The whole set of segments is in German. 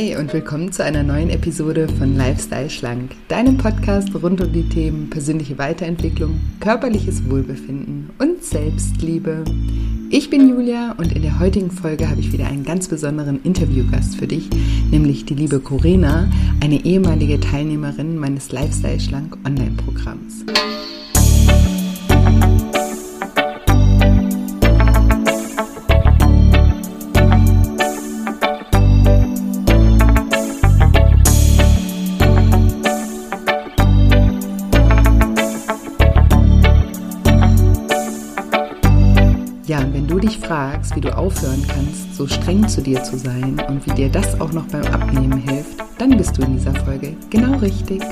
Hey und willkommen zu einer neuen Episode von Lifestyle Schlank, deinem Podcast rund um die Themen persönliche Weiterentwicklung, körperliches Wohlbefinden und Selbstliebe. Ich bin Julia und in der heutigen Folge habe ich wieder einen ganz besonderen Interviewgast für dich, nämlich die liebe Corina, eine ehemalige Teilnehmerin meines Lifestyle Schlank Online-Programms. Fragst, wie du aufhören kannst, so streng zu dir zu sein und wie dir das auch noch beim Abnehmen hilft, dann bist du in dieser Folge genau richtig.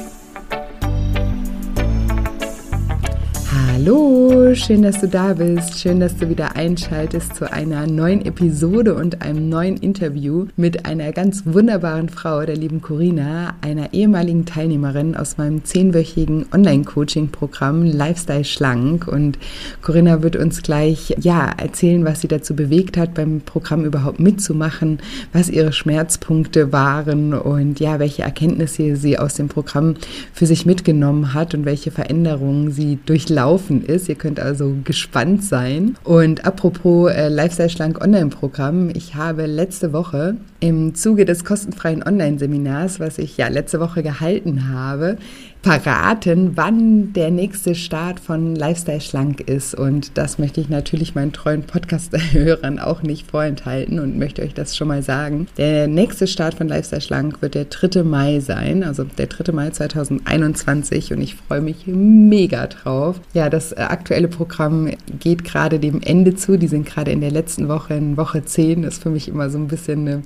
Hallo, schön, dass du da bist. Schön, dass du wieder einschaltest zu einer neuen Episode und einem neuen Interview mit einer ganz wunderbaren Frau, der lieben Corina, einer ehemaligen Teilnehmerin aus meinem zehnwöchigen Online-Coaching-Programm Lifestyle Schlank. Und Corinna wird uns gleich, ja, erzählen, was sie dazu bewegt hat, beim Programm überhaupt mitzumachen, was ihre Schmerzpunkte waren und ja, welche Erkenntnisse sie aus dem Programm für sich mitgenommen hat und welche Veränderungen sie durchlaufen ist. Ihr könnt also gespannt sein. Und apropos äh, Lifestyle Schlank Online-Programm, ich habe letzte Woche im Zuge des kostenfreien Online-Seminars, was ich ja letzte Woche gehalten habe, verraten, wann der nächste Start von Lifestyle Schlank ist. Und das möchte ich natürlich meinen treuen Podcast-Hörern auch nicht vorenthalten und möchte euch das schon mal sagen. Der nächste Start von Lifestyle Schlank wird der 3. Mai sein, also der 3. Mai 2021 und ich freue mich mega drauf. Ja, das aktuelle Programm geht gerade dem Ende zu. Die sind gerade in der letzten Woche, in Woche 10. Das ist für mich immer so ein bisschen eine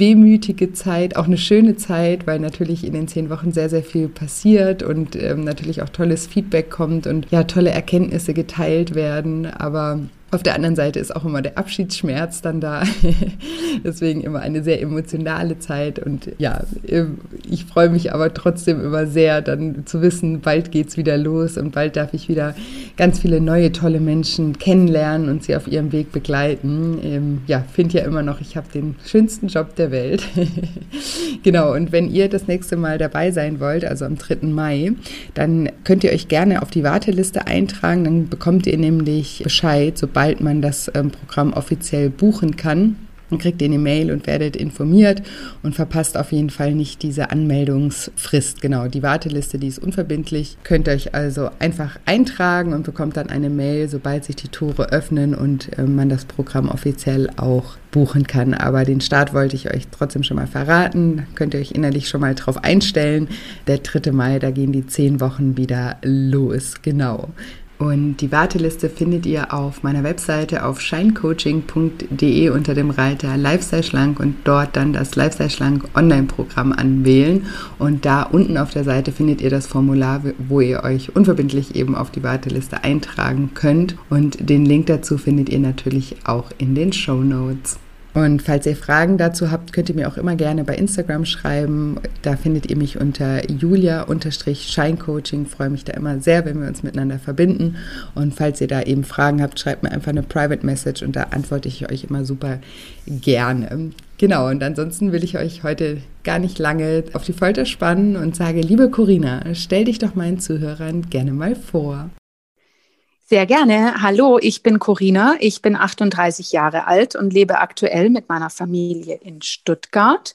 wehmütige Zeit, auch eine schöne Zeit, weil natürlich in den zehn Wochen sehr, sehr viel passiert und ähm, natürlich auch tolles Feedback kommt und ja, tolle Erkenntnisse geteilt werden. Aber auf der anderen Seite ist auch immer der Abschiedsschmerz dann da. Deswegen immer eine sehr emotionale Zeit. Und ja, ich freue mich aber trotzdem immer sehr, dann zu wissen, bald geht es wieder los und bald darf ich wieder ganz viele neue, tolle Menschen kennenlernen und sie auf ihrem Weg begleiten. Ähm, ja, finde ja immer noch, ich habe den schönsten Job der Welt. genau, und wenn ihr das nächste Mal dabei sein wollt, also am 3. Mai, dann könnt ihr euch gerne auf die Warteliste eintragen. Dann bekommt ihr nämlich Bescheid, sobald sobald man das ähm, Programm offiziell buchen kann. Dann kriegt ihr eine Mail und werdet informiert und verpasst auf jeden Fall nicht diese Anmeldungsfrist. Genau, die Warteliste, die ist unverbindlich. Könnt ihr euch also einfach eintragen und bekommt dann eine Mail, sobald sich die Tore öffnen und äh, man das Programm offiziell auch buchen kann. Aber den Start wollte ich euch trotzdem schon mal verraten. Könnt ihr euch innerlich schon mal drauf einstellen. Der 3. Mai, da gehen die zehn Wochen wieder los. Genau. Und die Warteliste findet ihr auf meiner Webseite auf shinecoaching.de unter dem Reiter Lifestyle Schlank und dort dann das Lifestyle Schlank Online-Programm anwählen. Und da unten auf der Seite findet ihr das Formular, wo ihr euch unverbindlich eben auf die Warteliste eintragen könnt. Und den Link dazu findet ihr natürlich auch in den Show Notes. Und falls ihr Fragen dazu habt, könnt ihr mir auch immer gerne bei Instagram schreiben. Da findet ihr mich unter julia-scheincoaching. Freue mich da immer sehr, wenn wir uns miteinander verbinden. Und falls ihr da eben Fragen habt, schreibt mir einfach eine Private Message und da antworte ich euch immer super gerne. Genau, und ansonsten will ich euch heute gar nicht lange auf die Folter spannen und sage, liebe Corinna, stell dich doch meinen Zuhörern gerne mal vor. Sehr gerne. Hallo, ich bin Corina. Ich bin 38 Jahre alt und lebe aktuell mit meiner Familie in Stuttgart.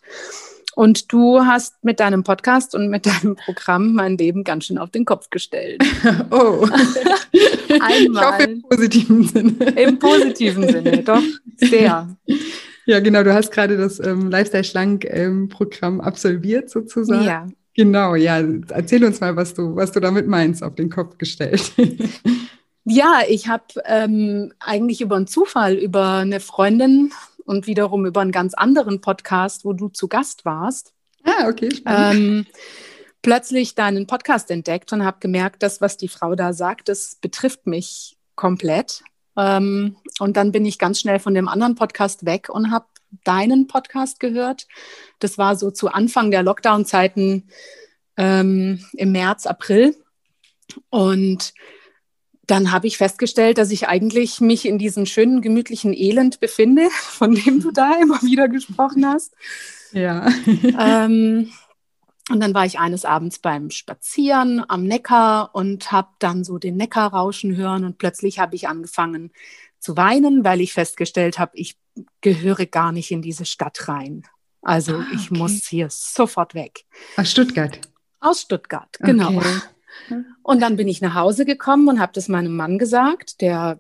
Und du hast mit deinem Podcast und mit deinem Programm mein Leben ganz schön auf den Kopf gestellt. Oh. Einmal. Ich hoffe im positiven Sinne. Im positiven Sinne, doch, sehr. Ja, genau. Du hast gerade das ähm, Lifestyle-Schlank-Programm ähm, absolviert, sozusagen. Ja. Genau, ja. Erzähl uns mal, was du, was du damit meinst, auf den Kopf gestellt. Ja, ich habe ähm, eigentlich über einen Zufall, über eine Freundin und wiederum über einen ganz anderen Podcast, wo du zu Gast warst. Ah, okay. Ähm, plötzlich deinen Podcast entdeckt und habe gemerkt, dass was die Frau da sagt, das betrifft mich komplett. Ähm, und dann bin ich ganz schnell von dem anderen Podcast weg und habe deinen Podcast gehört. Das war so zu Anfang der Lockdown-Zeiten ähm, im März, April. Und dann habe ich festgestellt, dass ich eigentlich mich in diesem schönen, gemütlichen Elend befinde, von dem du da immer wieder gesprochen hast. Ja. ähm, und dann war ich eines Abends beim Spazieren am Neckar und habe dann so den Neckar rauschen hören und plötzlich habe ich angefangen zu weinen, weil ich festgestellt habe, ich gehöre gar nicht in diese Stadt rein. Also ah, ich muss hier sofort weg. Aus Stuttgart. Aus Stuttgart, genau. Okay. Und dann bin ich nach Hause gekommen und habe das meinem Mann gesagt. Der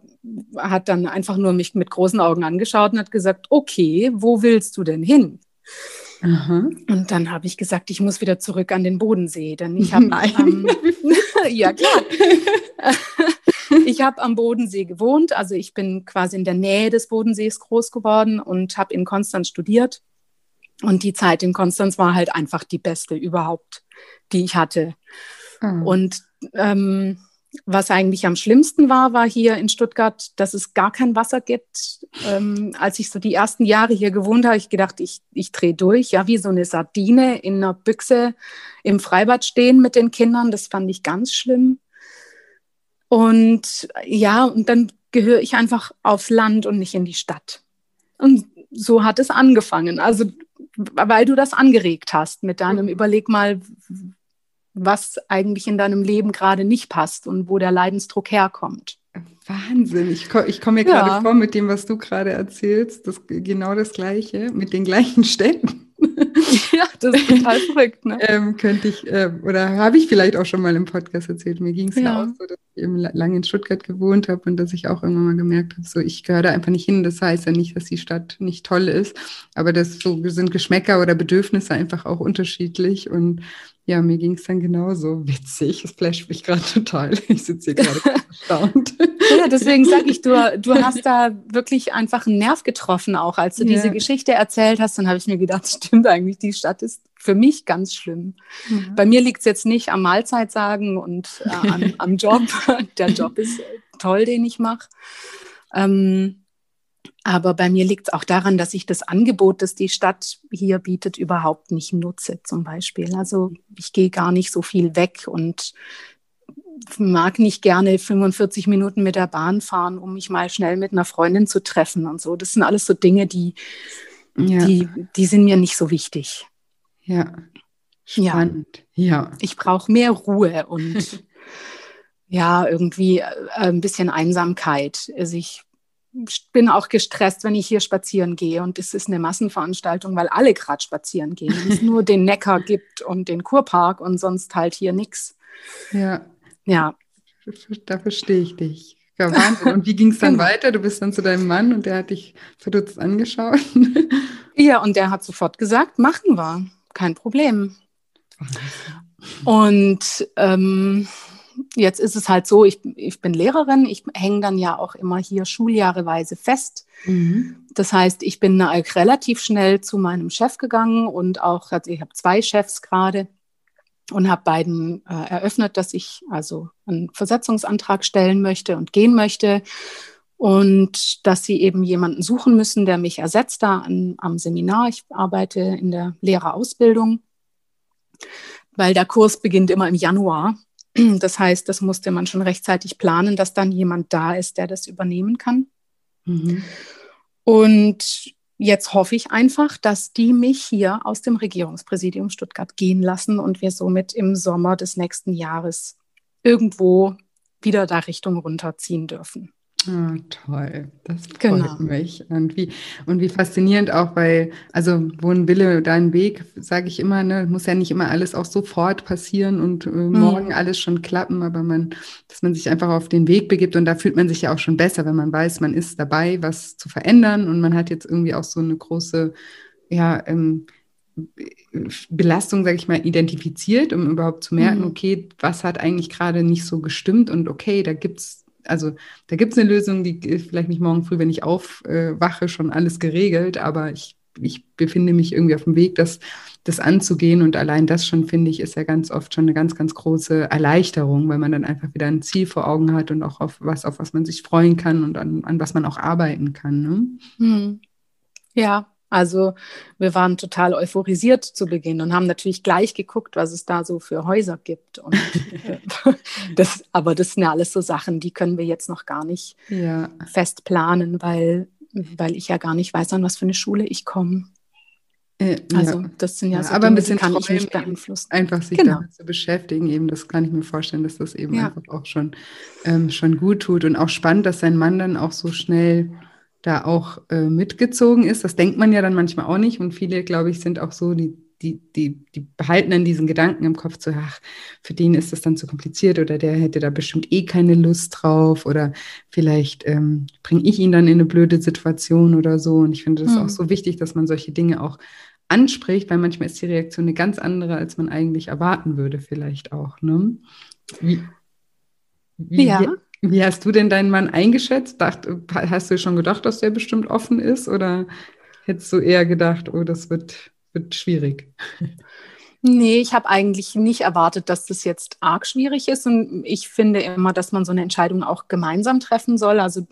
hat dann einfach nur mich mit großen Augen angeschaut und hat gesagt, okay, wo willst du denn hin? Aha. Und dann habe ich gesagt, ich muss wieder zurück an den Bodensee, denn ich habe ähm, ja klar, ich habe am Bodensee gewohnt, also ich bin quasi in der Nähe des Bodensees groß geworden und habe in Konstanz studiert und die Zeit in Konstanz war halt einfach die beste überhaupt, die ich hatte. Mhm. Und ähm, was eigentlich am schlimmsten war, war hier in Stuttgart, dass es gar kein Wasser gibt. Ähm, als ich so die ersten Jahre hier gewohnt habe, ich gedacht, ich, ich drehe durch, ja, wie so eine Sardine in einer Büchse im Freibad stehen mit den Kindern. Das fand ich ganz schlimm. Und ja, und dann gehöre ich einfach aufs Land und nicht in die Stadt. Und so hat es angefangen. Also, weil du das angeregt hast mit deinem Überleg mal, was eigentlich in deinem Leben gerade nicht passt und wo der Leidensdruck herkommt. Wahnsinn. Ich, ko ich komme mir ja. gerade vor mit dem, was du gerade erzählst. Das, genau das Gleiche, mit den gleichen Städten. ja, das ist total verrückt. Ne? Ähm, könnte ich, äh, oder habe ich vielleicht auch schon mal im Podcast erzählt. Mir ging es ja. ja. auch so, dass ich eben lange in Stuttgart gewohnt habe und dass ich auch irgendwann mal gemerkt habe, so ich gehöre da einfach nicht hin. Das heißt ja nicht, dass die Stadt nicht toll ist, aber das so sind Geschmäcker oder Bedürfnisse einfach auch unterschiedlich. Und ja, mir ging es dann genauso. Witzig, das flasht mich gerade total. Ich sitze hier gerade erstaunt. Ja, deswegen sage ich, du, du hast da wirklich einfach einen Nerv getroffen, auch als du ja. diese Geschichte erzählt hast. Dann habe ich mir gedacht, stimmt eigentlich, die Stadt ist für mich ganz schlimm. Mhm. Bei mir liegt es jetzt nicht am Mahlzeitsagen und äh, am, am, Job. Der Job ist toll, den ich mache. Ähm, aber bei mir liegt es auch daran, dass ich das Angebot, das die Stadt hier bietet, überhaupt nicht nutze, zum Beispiel. Also ich gehe gar nicht so viel weg und mag nicht gerne 45 Minuten mit der Bahn fahren, um mich mal schnell mit einer Freundin zu treffen und so. Das sind alles so Dinge, die, ja. die, die sind mir nicht so wichtig. Ja. Spannend. Ja. ja. Ich brauche mehr Ruhe und ja, irgendwie äh, ein bisschen Einsamkeit. Also ich bin auch gestresst, wenn ich hier spazieren gehe und es ist eine Massenveranstaltung, weil alle gerade spazieren gehen. Es nur den Neckar gibt und den Kurpark und sonst halt hier nichts. Ja. Ja. Da verstehe ich dich. Ja, Wahnsinn. Und wie ging es dann genau. weiter? Du bist dann zu deinem Mann und der hat dich verdutzt angeschaut. ja, und der hat sofort gesagt, machen wir. Kein Problem. Und ähm, jetzt ist es halt so, ich, ich bin Lehrerin, ich hänge dann ja auch immer hier schuljahreweise fest. Mhm. Das heißt, ich bin relativ schnell zu meinem Chef gegangen und auch, also ich habe zwei Chefs gerade und habe beiden äh, eröffnet, dass ich also einen Versetzungsantrag stellen möchte und gehen möchte und dass sie eben jemanden suchen müssen, der mich ersetzt da an, am Seminar. Ich arbeite in der Lehrerausbildung, weil der Kurs beginnt immer im Januar das heißt, das musste man schon rechtzeitig planen, dass dann jemand da ist, der das übernehmen kann. Mhm. Und jetzt hoffe ich einfach, dass die mich hier aus dem Regierungspräsidium Stuttgart gehen lassen und wir somit im Sommer des nächsten Jahres irgendwo wieder da Richtung runterziehen dürfen. Ah, toll, das freut genau. mich. Und wie, und wie faszinierend auch, weil, also wo ein Wille, dein Weg, sage ich immer, ne, muss ja nicht immer alles auch sofort passieren und äh, mhm. morgen alles schon klappen, aber man, dass man sich einfach auf den Weg begibt und da fühlt man sich ja auch schon besser, wenn man weiß, man ist dabei, was zu verändern und man hat jetzt irgendwie auch so eine große, ja, ähm, Belastung, sage ich mal, identifiziert, um überhaupt zu merken, mhm. okay, was hat eigentlich gerade nicht so gestimmt und okay, da gibt es also da gibt es eine Lösung, die vielleicht nicht morgen früh, wenn ich aufwache, schon alles geregelt, aber ich, ich befinde mich irgendwie auf dem Weg, das, das anzugehen und allein das schon, finde ich, ist ja ganz oft schon eine ganz, ganz große Erleichterung, weil man dann einfach wieder ein Ziel vor Augen hat und auch auf was, auf was man sich freuen kann und an, an was man auch arbeiten kann. Ne? Hm. Ja, also wir waren total euphorisiert zu Beginn und haben natürlich gleich geguckt, was es da so für Häuser gibt. Und, äh, das, aber das sind ja alles so Sachen, die können wir jetzt noch gar nicht ja. fest planen, weil, weil ich ja gar nicht weiß, an was für eine Schule ich komme. Äh, also ja. das sind ja, so aber Dinge, ein bisschen kann ich nicht beeinflussen. Einfach sich genau. damit zu beschäftigen, eben das kann ich mir vorstellen, dass das eben ja. einfach auch schon, ähm, schon gut tut und auch spannend, dass sein Mann dann auch so schnell da auch äh, mitgezogen ist. Das denkt man ja dann manchmal auch nicht und viele, glaube ich, sind auch so, die die, die, die behalten dann diesen Gedanken im Kopf, so, ach, für den ist das dann zu kompliziert oder der hätte da bestimmt eh keine Lust drauf oder vielleicht ähm, bringe ich ihn dann in eine blöde Situation oder so. Und ich finde das mhm. auch so wichtig, dass man solche Dinge auch anspricht, weil manchmal ist die Reaktion eine ganz andere, als man eigentlich erwarten würde, vielleicht auch. Ne? Wie, wie, ja. Wie, hast du denn deinen Mann eingeschätzt? Dacht, hast du schon gedacht, dass der bestimmt offen ist oder hättest du eher gedacht, oh, das wird wird schwierig. Nee, ich habe eigentlich nicht erwartet, dass das jetzt arg schwierig ist. Und ich finde immer, dass man so eine Entscheidung auch gemeinsam treffen soll. Also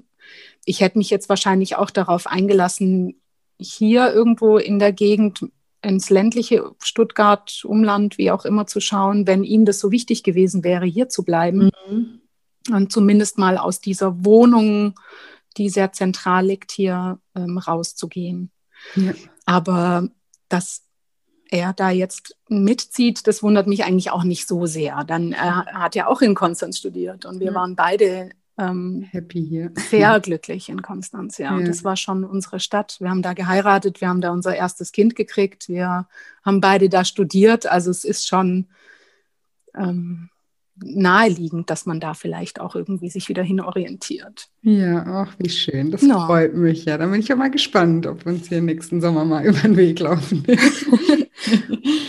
ich hätte mich jetzt wahrscheinlich auch darauf eingelassen, hier irgendwo in der Gegend ins ländliche Stuttgart, Umland, wie auch immer zu schauen, wenn ihm das so wichtig gewesen wäre, hier zu bleiben. Mhm. Und zumindest mal aus dieser Wohnung, die sehr zentral liegt, hier ähm, rauszugehen. Ja. Aber dass er da jetzt mitzieht, das wundert mich eigentlich auch nicht so sehr. Dann er hat ja auch in Konstanz studiert und wir ja. waren beide ähm, happy hier. Sehr glücklich in Konstanz, ja. ja. Das war schon unsere Stadt. Wir haben da geheiratet, wir haben da unser erstes Kind gekriegt, wir haben beide da studiert. Also es ist schon ähm, naheliegend, dass man da vielleicht auch irgendwie sich wieder hinorientiert. Ja, ach, wie schön. Das no. freut mich ja. Da bin ich ja mal gespannt, ob wir uns hier nächsten Sommer mal über den Weg laufen.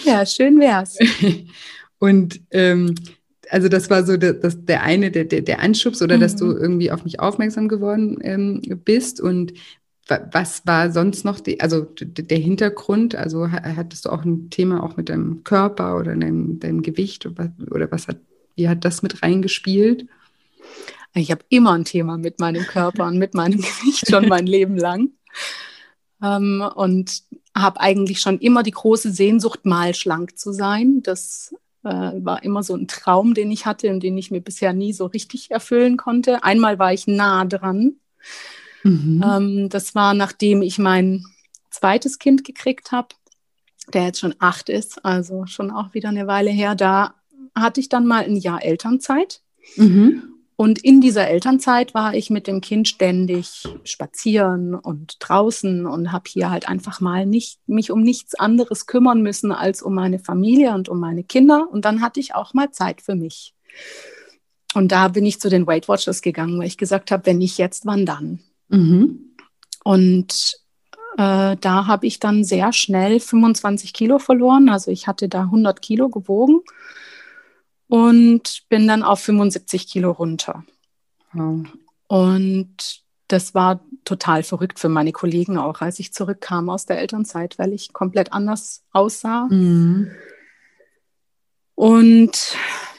ja, schön wär's. Und ähm, also das war so der, das, der eine, der, der, der Anschubs oder mhm. dass du mhm. irgendwie auf mich aufmerksam geworden ähm, bist. Und was war sonst noch, die, also der Hintergrund? Also hattest du auch ein Thema auch mit deinem Körper oder deinem, deinem Gewicht oder was hat wie hat das mit reingespielt? Ich habe immer ein Thema mit meinem Körper und mit meinem Gewicht schon mein Leben lang. Ähm, und habe eigentlich schon immer die große Sehnsucht, mal schlank zu sein. Das äh, war immer so ein Traum, den ich hatte und den ich mir bisher nie so richtig erfüllen konnte. Einmal war ich nah dran. Mhm. Ähm, das war, nachdem ich mein zweites Kind gekriegt habe, der jetzt schon acht ist, also schon auch wieder eine Weile her. Da hatte ich dann mal ein Jahr Elternzeit. Mhm. Und in dieser Elternzeit war ich mit dem Kind ständig spazieren und draußen und habe hier halt einfach mal nicht mich um nichts anderes kümmern müssen als um meine Familie und um meine Kinder. Und dann hatte ich auch mal Zeit für mich. Und da bin ich zu den Weight Watchers gegangen, weil ich gesagt habe, wenn nicht jetzt, wann dann? Mhm. Und äh, da habe ich dann sehr schnell 25 Kilo verloren. Also ich hatte da 100 Kilo gewogen und bin dann auf 75 Kilo runter. Wow. Und das war total verrückt für meine Kollegen auch, als ich zurückkam aus der Elternzeit, weil ich komplett anders aussah. Mhm. Und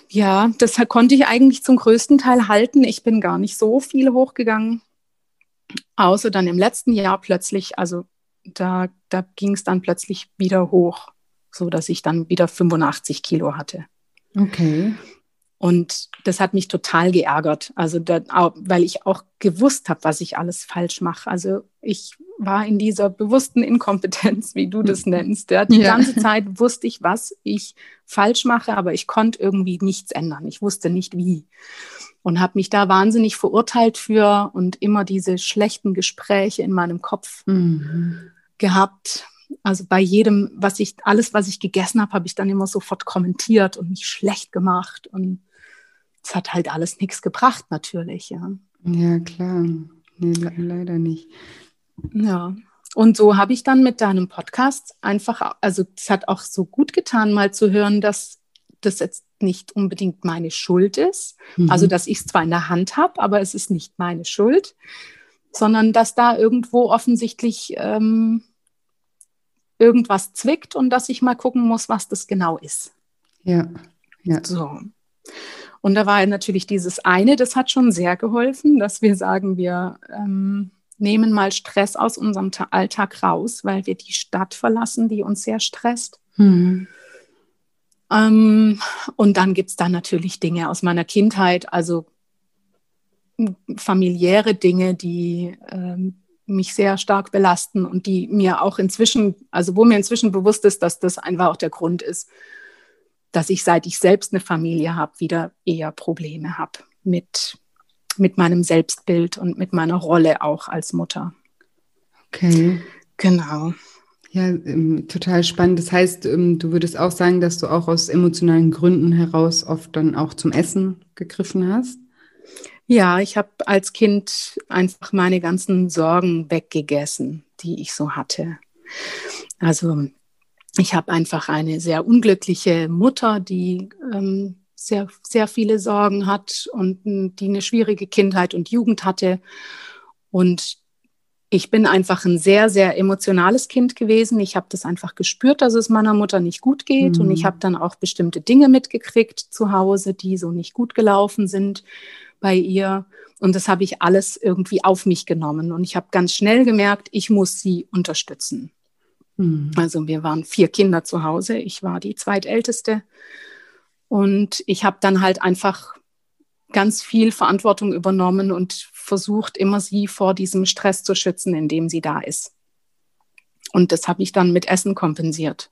ja, das konnte ich eigentlich zum größten Teil halten. Ich bin gar nicht so viel hochgegangen, außer dann im letzten Jahr plötzlich, also da, da ging es dann plötzlich wieder hoch, so dass ich dann wieder 85 Kilo hatte. Okay. Und das hat mich total geärgert, also da, weil ich auch gewusst habe, was ich alles falsch mache. Also ich war in dieser bewussten Inkompetenz, wie du das nennst. Ja. Die ja. ganze Zeit wusste ich, was ich falsch mache, aber ich konnte irgendwie nichts ändern. Ich wusste nicht wie. Und habe mich da wahnsinnig verurteilt für und immer diese schlechten Gespräche in meinem Kopf mhm. gehabt also bei jedem, was ich, alles, was ich gegessen habe, habe ich dann immer sofort kommentiert und mich schlecht gemacht. Und es hat halt alles nichts gebracht, natürlich, ja. Ja, klar. Nee, le leider nicht. Ja. Und so habe ich dann mit deinem Podcast einfach, also es hat auch so gut getan, mal zu hören, dass das jetzt nicht unbedingt meine Schuld ist. Mhm. Also, dass ich es zwar in der Hand habe, aber es ist nicht meine Schuld, sondern dass da irgendwo offensichtlich ähm, irgendwas zwickt und dass ich mal gucken muss, was das genau ist. Ja, ja. So. Und da war natürlich dieses eine, das hat schon sehr geholfen, dass wir sagen, wir ähm, nehmen mal Stress aus unserem Alltag raus, weil wir die Stadt verlassen, die uns sehr stresst. Mhm. Ähm, und dann gibt es da natürlich Dinge aus meiner Kindheit, also familiäre Dinge, die ähm, mich sehr stark belasten und die mir auch inzwischen, also wo mir inzwischen bewusst ist, dass das einfach auch der Grund ist, dass ich, seit ich selbst eine Familie habe, wieder eher Probleme habe mit, mit meinem Selbstbild und mit meiner Rolle auch als Mutter. Okay. Genau. Ja, ähm, total spannend. Das heißt, ähm, du würdest auch sagen, dass du auch aus emotionalen Gründen heraus oft dann auch zum Essen gegriffen hast? Ja, ich habe als Kind einfach meine ganzen Sorgen weggegessen, die ich so hatte. Also ich habe einfach eine sehr unglückliche Mutter, die ähm, sehr, sehr viele Sorgen hat und die eine schwierige Kindheit und Jugend hatte. Und ich bin einfach ein sehr, sehr emotionales Kind gewesen. Ich habe das einfach gespürt, dass es meiner Mutter nicht gut geht. Mhm. Und ich mhm. habe dann auch bestimmte Dinge mitgekriegt zu Hause, die so nicht gut gelaufen sind bei ihr. Und das habe ich alles irgendwie auf mich genommen. Und ich habe ganz schnell gemerkt, ich muss sie unterstützen. Mhm. Also wir waren vier Kinder zu Hause. Ich war die zweitälteste. Und ich habe dann halt einfach ganz viel Verantwortung übernommen und versucht, immer sie vor diesem Stress zu schützen, in dem sie da ist. Und das habe ich dann mit Essen kompensiert.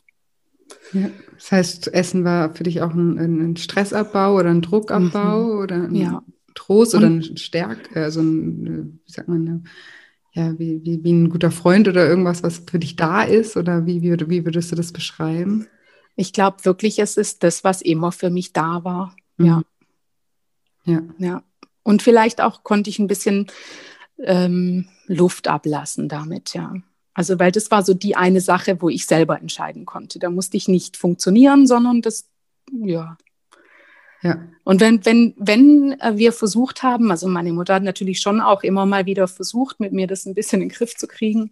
Ja, das heißt, Essen war für dich auch ein, ein Stressabbau oder ein Druckabbau mhm. oder ein ja. Trost oder ein Stärk, also ein, wie sagt man, ja, wie, wie, wie ein guter Freund oder irgendwas, was für dich da ist? Oder wie, wie, wie würdest du das beschreiben? Ich glaube wirklich, es ist das, was immer für mich da war. Mhm. Ja. Ja. Ja. Und vielleicht auch konnte ich ein bisschen ähm, Luft ablassen damit, ja. Also, weil das war so die eine Sache, wo ich selber entscheiden konnte. Da musste ich nicht funktionieren, sondern das, ja. Ja. Und wenn, wenn, wenn wir versucht haben, also meine Mutter hat natürlich schon auch immer mal wieder versucht, mit mir das ein bisschen in den Griff zu kriegen,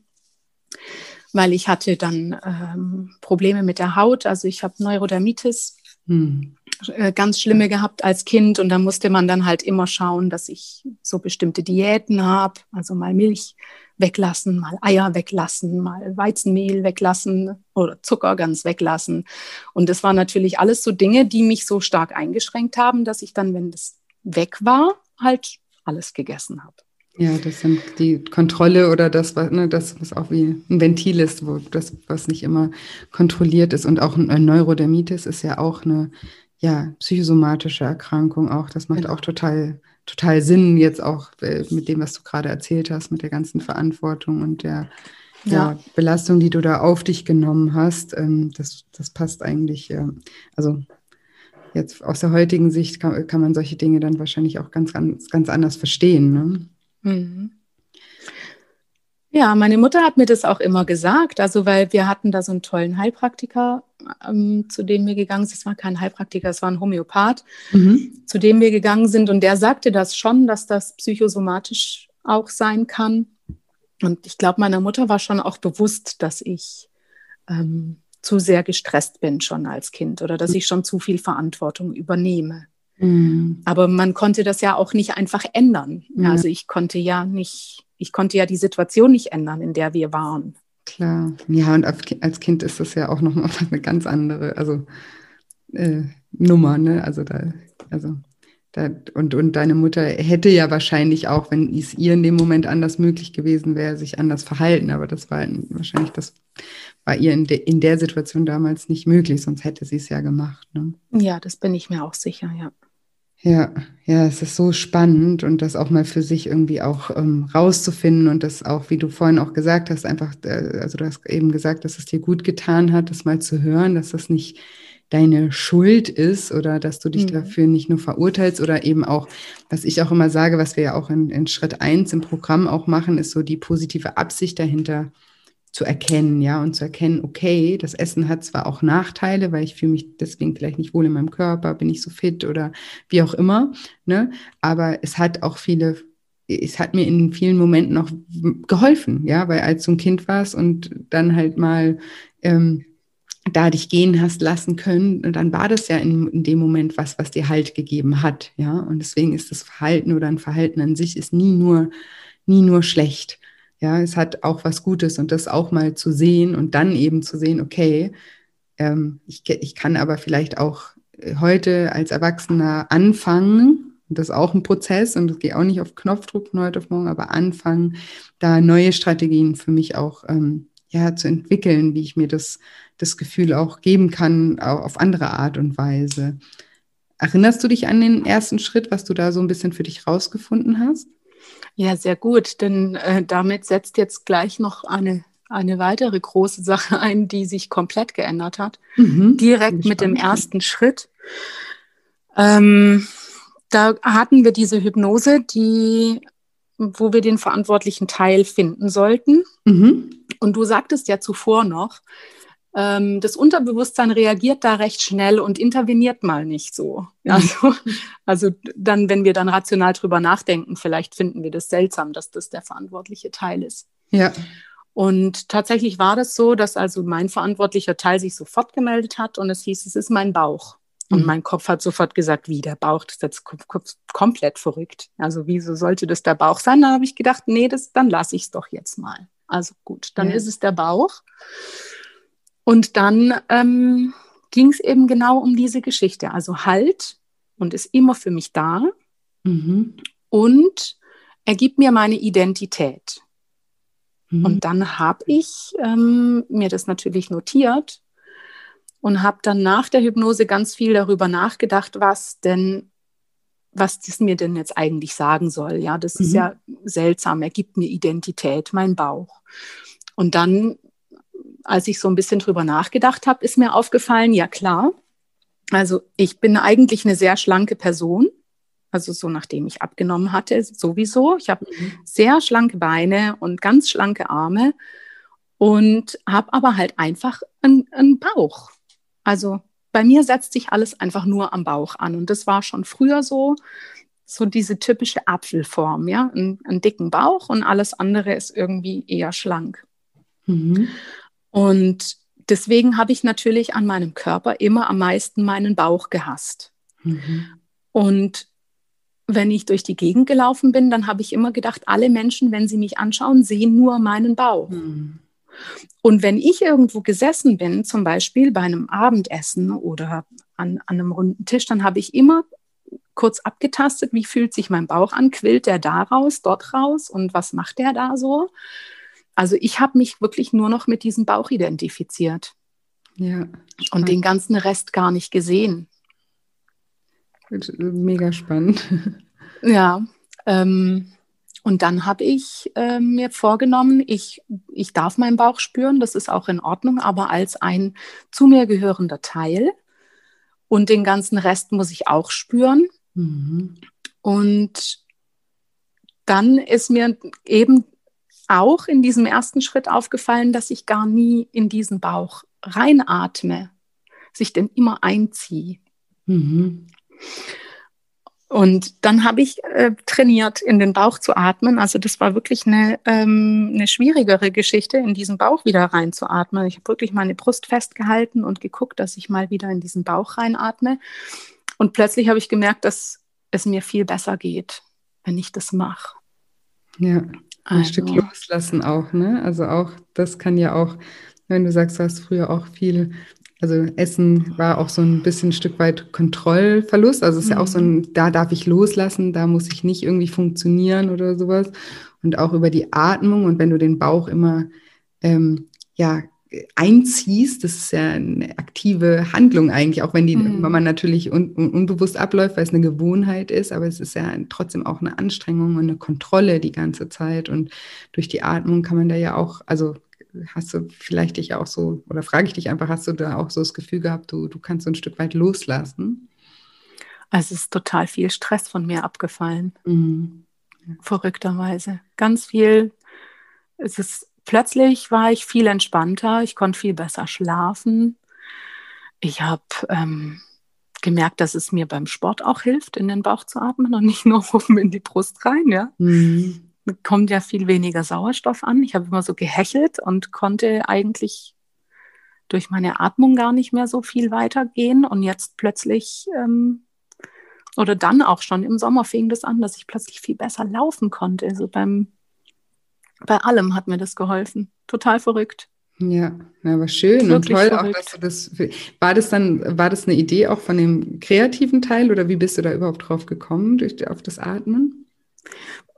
weil ich hatte dann ähm, Probleme mit der Haut, also ich habe Neurodermitis. Hm. Äh, ganz schlimme gehabt als Kind und da musste man dann halt immer schauen, dass ich so bestimmte Diäten habe, also mal Milch weglassen, mal Eier weglassen, mal Weizenmehl weglassen oder Zucker ganz weglassen. Und das waren natürlich alles so Dinge, die mich so stark eingeschränkt haben, dass ich dann, wenn das weg war, halt alles gegessen habe. Ja, das sind die Kontrolle oder das, was, ne, das, was auch wie ein Ventil ist, wo das, was nicht immer kontrolliert ist. Und auch ein Neurodermitis ist ja auch eine ja, psychosomatische Erkrankung auch. Das macht genau. auch total, total Sinn, jetzt auch äh, mit dem, was du gerade erzählt hast, mit der ganzen Verantwortung und der ja. ja Belastung, die du da auf dich genommen hast. Ähm, das, das passt eigentlich, also jetzt aus der heutigen Sicht kann, kann man solche Dinge dann wahrscheinlich auch ganz, ganz, ganz anders verstehen. Ne? Mhm. Ja, meine Mutter hat mir das auch immer gesagt, also weil wir hatten da so einen tollen Heilpraktiker, ähm, zu dem wir gegangen sind. Es war kein Heilpraktiker, es war ein Homöopath, mhm. zu dem wir gegangen sind. Und der sagte das schon, dass das psychosomatisch auch sein kann. Und ich glaube, meiner Mutter war schon auch bewusst, dass ich ähm, zu sehr gestresst bin schon als Kind oder dass ich schon zu viel Verantwortung übernehme. Mhm. Aber man konnte das ja auch nicht einfach ändern. Mhm. Also ich konnte ja nicht ich konnte ja die Situation nicht ändern, in der wir waren. Klar, ja, und als Kind ist das ja auch nochmal eine ganz andere, also äh, Nummer, ne? Also da, also da, und, und deine Mutter hätte ja wahrscheinlich auch, wenn es ihr in dem Moment anders möglich gewesen wäre, sich anders verhalten. Aber das war wahrscheinlich, das war ihr in, de, in der Situation damals nicht möglich, sonst hätte sie es ja gemacht. Ne? Ja, das bin ich mir auch sicher, ja. Ja, ja, es ist so spannend und das auch mal für sich irgendwie auch ähm, rauszufinden und das auch, wie du vorhin auch gesagt hast, einfach, äh, also du hast eben gesagt, dass es dir gut getan hat, das mal zu hören, dass das nicht deine Schuld ist oder dass du dich mhm. dafür nicht nur verurteilst oder eben auch, was ich auch immer sage, was wir ja auch in, in Schritt eins im Programm auch machen, ist so die positive Absicht dahinter zu erkennen, ja, und zu erkennen, okay, das Essen hat zwar auch Nachteile, weil ich fühle mich deswegen vielleicht nicht wohl in meinem Körper, bin ich so fit oder wie auch immer, ne, aber es hat auch viele, es hat mir in vielen Momenten auch geholfen, ja, weil als du ein Kind warst und dann halt mal ähm, da dich gehen hast lassen können, dann war das ja in, in, dem Moment was, was dir Halt gegeben hat, ja, und deswegen ist das Verhalten oder ein Verhalten an sich ist nie nur, nie nur schlecht, ja, es hat auch was Gutes und das auch mal zu sehen und dann eben zu sehen, okay, ähm, ich, ich kann aber vielleicht auch äh, heute als Erwachsener anfangen, Und das ist auch ein Prozess und das geht auch nicht auf Knopfdruck von heute auf morgen, aber anfangen, da neue Strategien für mich auch ähm, ja, zu entwickeln, wie ich mir das, das Gefühl auch geben kann, auch auf andere Art und Weise. Erinnerst du dich an den ersten Schritt, was du da so ein bisschen für dich rausgefunden hast? Ja, sehr gut, denn äh, damit setzt jetzt gleich noch eine, eine weitere große Sache ein, die sich komplett geändert hat. Mhm, Direkt mit dem ersten Schritt. Ähm, da hatten wir diese Hypnose, die, wo wir den verantwortlichen Teil finden sollten. Mhm. Und du sagtest ja zuvor noch, das Unterbewusstsein reagiert da recht schnell und interveniert mal nicht so. Mhm. Also, also dann, wenn wir dann rational drüber nachdenken, vielleicht finden wir das seltsam, dass das der verantwortliche Teil ist. Ja. Und tatsächlich war das so, dass also mein verantwortlicher Teil sich sofort gemeldet hat und es hieß, es ist mein Bauch. Und mhm. mein Kopf hat sofort gesagt, wie der Bauch, das ist jetzt komplett verrückt. Also wieso sollte das der Bauch sein? Da habe ich gedacht, nee, das, dann lasse ich es doch jetzt mal. Also gut, dann ja. ist es der Bauch. Und dann ähm, ging es eben genau um diese Geschichte. Also Halt und ist immer für mich da. Mhm. Und er gibt mir meine Identität. Mhm. Und dann habe ich ähm, mir das natürlich notiert und habe dann nach der Hypnose ganz viel darüber nachgedacht, was denn was das mir denn jetzt eigentlich sagen soll. Ja, das mhm. ist ja seltsam. Er gibt mir Identität, mein Bauch. Und dann, als ich so ein bisschen drüber nachgedacht habe, ist mir aufgefallen, ja klar, also ich bin eigentlich eine sehr schlanke Person. Also so nachdem ich abgenommen hatte, sowieso. Ich habe mhm. sehr schlanke Beine und ganz schlanke Arme und habe aber halt einfach einen, einen Bauch. Also bei mir setzt sich alles einfach nur am Bauch an. Und das war schon früher so, so diese typische Apfelform, ja, einen, einen dicken Bauch und alles andere ist irgendwie eher schlank. Mhm. Und deswegen habe ich natürlich an meinem Körper immer am meisten meinen Bauch gehasst. Mhm. Und wenn ich durch die Gegend gelaufen bin, dann habe ich immer gedacht, alle Menschen, wenn sie mich anschauen, sehen nur meinen Bauch. Mhm. Und wenn ich irgendwo gesessen bin, zum Beispiel bei einem Abendessen oder an, an einem runden Tisch, dann habe ich immer kurz abgetastet, wie fühlt sich mein Bauch an, quillt der da raus, dort raus und was macht der da so? Also ich habe mich wirklich nur noch mit diesem Bauch identifiziert. Ja. Und den ganzen Rest gar nicht gesehen. Mega spannend. Ja. Ähm, und dann habe ich äh, mir vorgenommen, ich, ich darf meinen Bauch spüren, das ist auch in Ordnung, aber als ein zu mir gehörender Teil. Und den ganzen Rest muss ich auch spüren. Mhm. Und dann ist mir eben auch in diesem ersten Schritt aufgefallen, dass ich gar nie in diesen Bauch reinatme, sich denn immer einziehe. Mhm. Und dann habe ich äh, trainiert, in den Bauch zu atmen. Also das war wirklich eine, ähm, eine schwierigere Geschichte, in diesen Bauch wieder reinzuatmen. Ich habe wirklich meine Brust festgehalten und geguckt, dass ich mal wieder in diesen Bauch reinatme. Und plötzlich habe ich gemerkt, dass es mir viel besser geht, wenn ich das mache. Ja, ein also. Stück loslassen auch, ne? Also auch, das kann ja auch, wenn du sagst, du hast früher auch viel also Essen war auch so ein bisschen ein Stück weit Kontrollverlust. Also es ist mhm. ja auch so ein, mhm. da darf ich loslassen, da muss ich nicht irgendwie funktionieren oder sowas. Und auch über die Atmung und wenn du den Bauch immer ähm, ja einziehst, das ist ja eine aktive Handlung eigentlich, auch wenn die, mhm. wenn man natürlich un, un, unbewusst abläuft, weil es eine Gewohnheit ist, aber es ist ja trotzdem auch eine Anstrengung und eine Kontrolle die ganze Zeit. Und durch die Atmung kann man da ja auch, also hast du vielleicht dich auch so, oder frage ich dich einfach, hast du da auch so das Gefühl gehabt, du, du kannst so ein Stück weit loslassen? Also es ist total viel Stress von mir abgefallen. Mhm. Verrückterweise. Ganz viel. Es ist plötzlich war ich viel entspannter, ich konnte viel besser schlafen. Ich habe ähm, gemerkt, dass es mir beim Sport auch hilft, in den Bauch zu atmen und nicht nur oben in die Brust rein, ja. Mhm kommt ja viel weniger Sauerstoff an. Ich habe immer so gehechelt und konnte eigentlich durch meine Atmung gar nicht mehr so viel weitergehen. Und jetzt plötzlich, ähm, oder dann auch schon im Sommer fing das an, dass ich plötzlich viel besser laufen konnte. Also beim, bei allem hat mir das geholfen. Total verrückt. Ja, aber schön Wirklich und toll verrückt. auch, dass du das. War das dann, war das eine Idee auch von dem kreativen Teil oder wie bist du da überhaupt drauf gekommen, durch, auf das Atmen?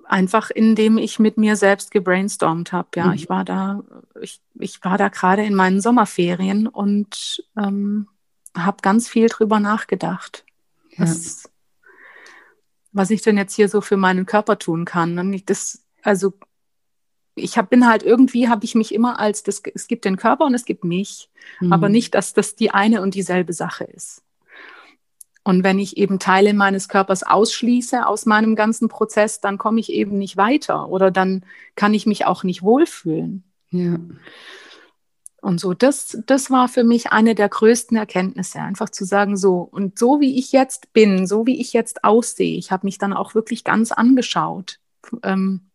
Einfach indem ich mit mir selbst gebrainstormt habe. Ja, mhm. ich war da, ich, ich war da gerade in meinen Sommerferien und ähm, habe ganz viel drüber nachgedacht. Ja. Was, was ich denn jetzt hier so für meinen Körper tun kann. Und ich das, also ich hab, bin halt irgendwie, habe ich mich immer als, das, es gibt den Körper und es gibt mich, mhm. aber nicht, dass das die eine und dieselbe Sache ist. Und wenn ich eben Teile meines Körpers ausschließe aus meinem ganzen Prozess, dann komme ich eben nicht weiter oder dann kann ich mich auch nicht wohlfühlen. Ja. Und so, das, das war für mich eine der größten Erkenntnisse, einfach zu sagen, so, und so wie ich jetzt bin, so wie ich jetzt aussehe, ich habe mich dann auch wirklich ganz angeschaut ähm,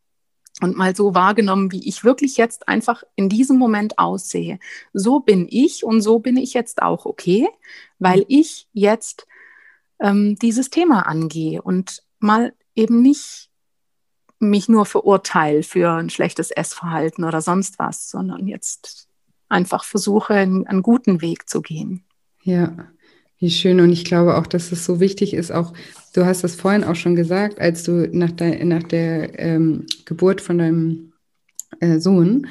und mal so wahrgenommen, wie ich wirklich jetzt einfach in diesem Moment aussehe. So bin ich und so bin ich jetzt auch okay, weil ich jetzt ähm, dieses Thema angehe und mal eben nicht mich nur verurteile für ein schlechtes Essverhalten oder sonst was, sondern jetzt einfach versuche, einen, einen guten Weg zu gehen. Ja, wie schön. Und ich glaube auch, dass es so wichtig ist, auch, du hast das vorhin auch schon gesagt, als du nach der, nach der ähm, Geburt von deinem äh, Sohn,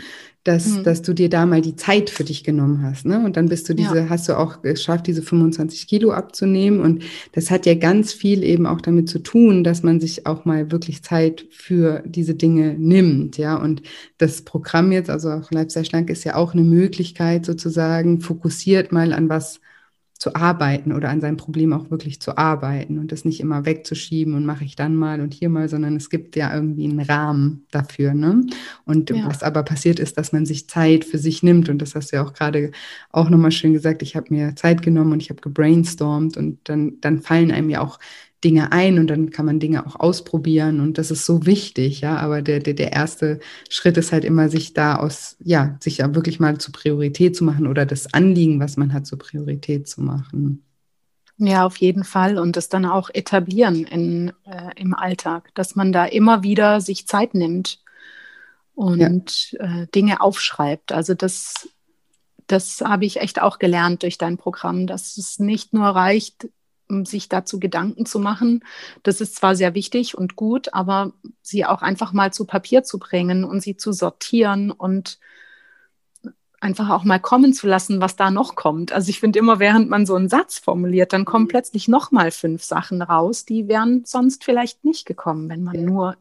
dass, mhm. dass du dir da mal die Zeit für dich genommen hast. Ne? Und dann bist du diese, ja. hast du auch geschafft, diese 25 Kilo abzunehmen. Und das hat ja ganz viel eben auch damit zu tun, dass man sich auch mal wirklich Zeit für diese Dinge nimmt. Ja, und das Programm jetzt, also auch Leib sei schlank, ist ja auch eine Möglichkeit, sozusagen fokussiert mal an was zu arbeiten oder an seinem Problem auch wirklich zu arbeiten und das nicht immer wegzuschieben und mache ich dann mal und hier mal, sondern es gibt ja irgendwie einen Rahmen dafür. Ne? Und ja. was aber passiert ist, dass man sich Zeit für sich nimmt und das hast du ja auch gerade auch nochmal schön gesagt, ich habe mir Zeit genommen und ich habe gebrainstormt und dann, dann fallen einem ja auch Dinge ein und dann kann man Dinge auch ausprobieren und das ist so wichtig, ja. Aber der, der, der erste Schritt ist halt immer, sich da aus, ja, sich ja wirklich mal zur Priorität zu machen oder das Anliegen, was man hat, zur Priorität zu machen. Ja, auf jeden Fall und das dann auch etablieren in, äh, im Alltag, dass man da immer wieder sich Zeit nimmt und ja. äh, Dinge aufschreibt. Also das, das habe ich echt auch gelernt durch dein Programm, dass es nicht nur reicht, sich dazu Gedanken zu machen. Das ist zwar sehr wichtig und gut, aber sie auch einfach mal zu Papier zu bringen und sie zu sortieren und einfach auch mal kommen zu lassen, was da noch kommt. Also ich finde immer, während man so einen Satz formuliert, dann kommen plötzlich noch mal fünf Sachen raus, die wären sonst vielleicht nicht gekommen, wenn man ja. nur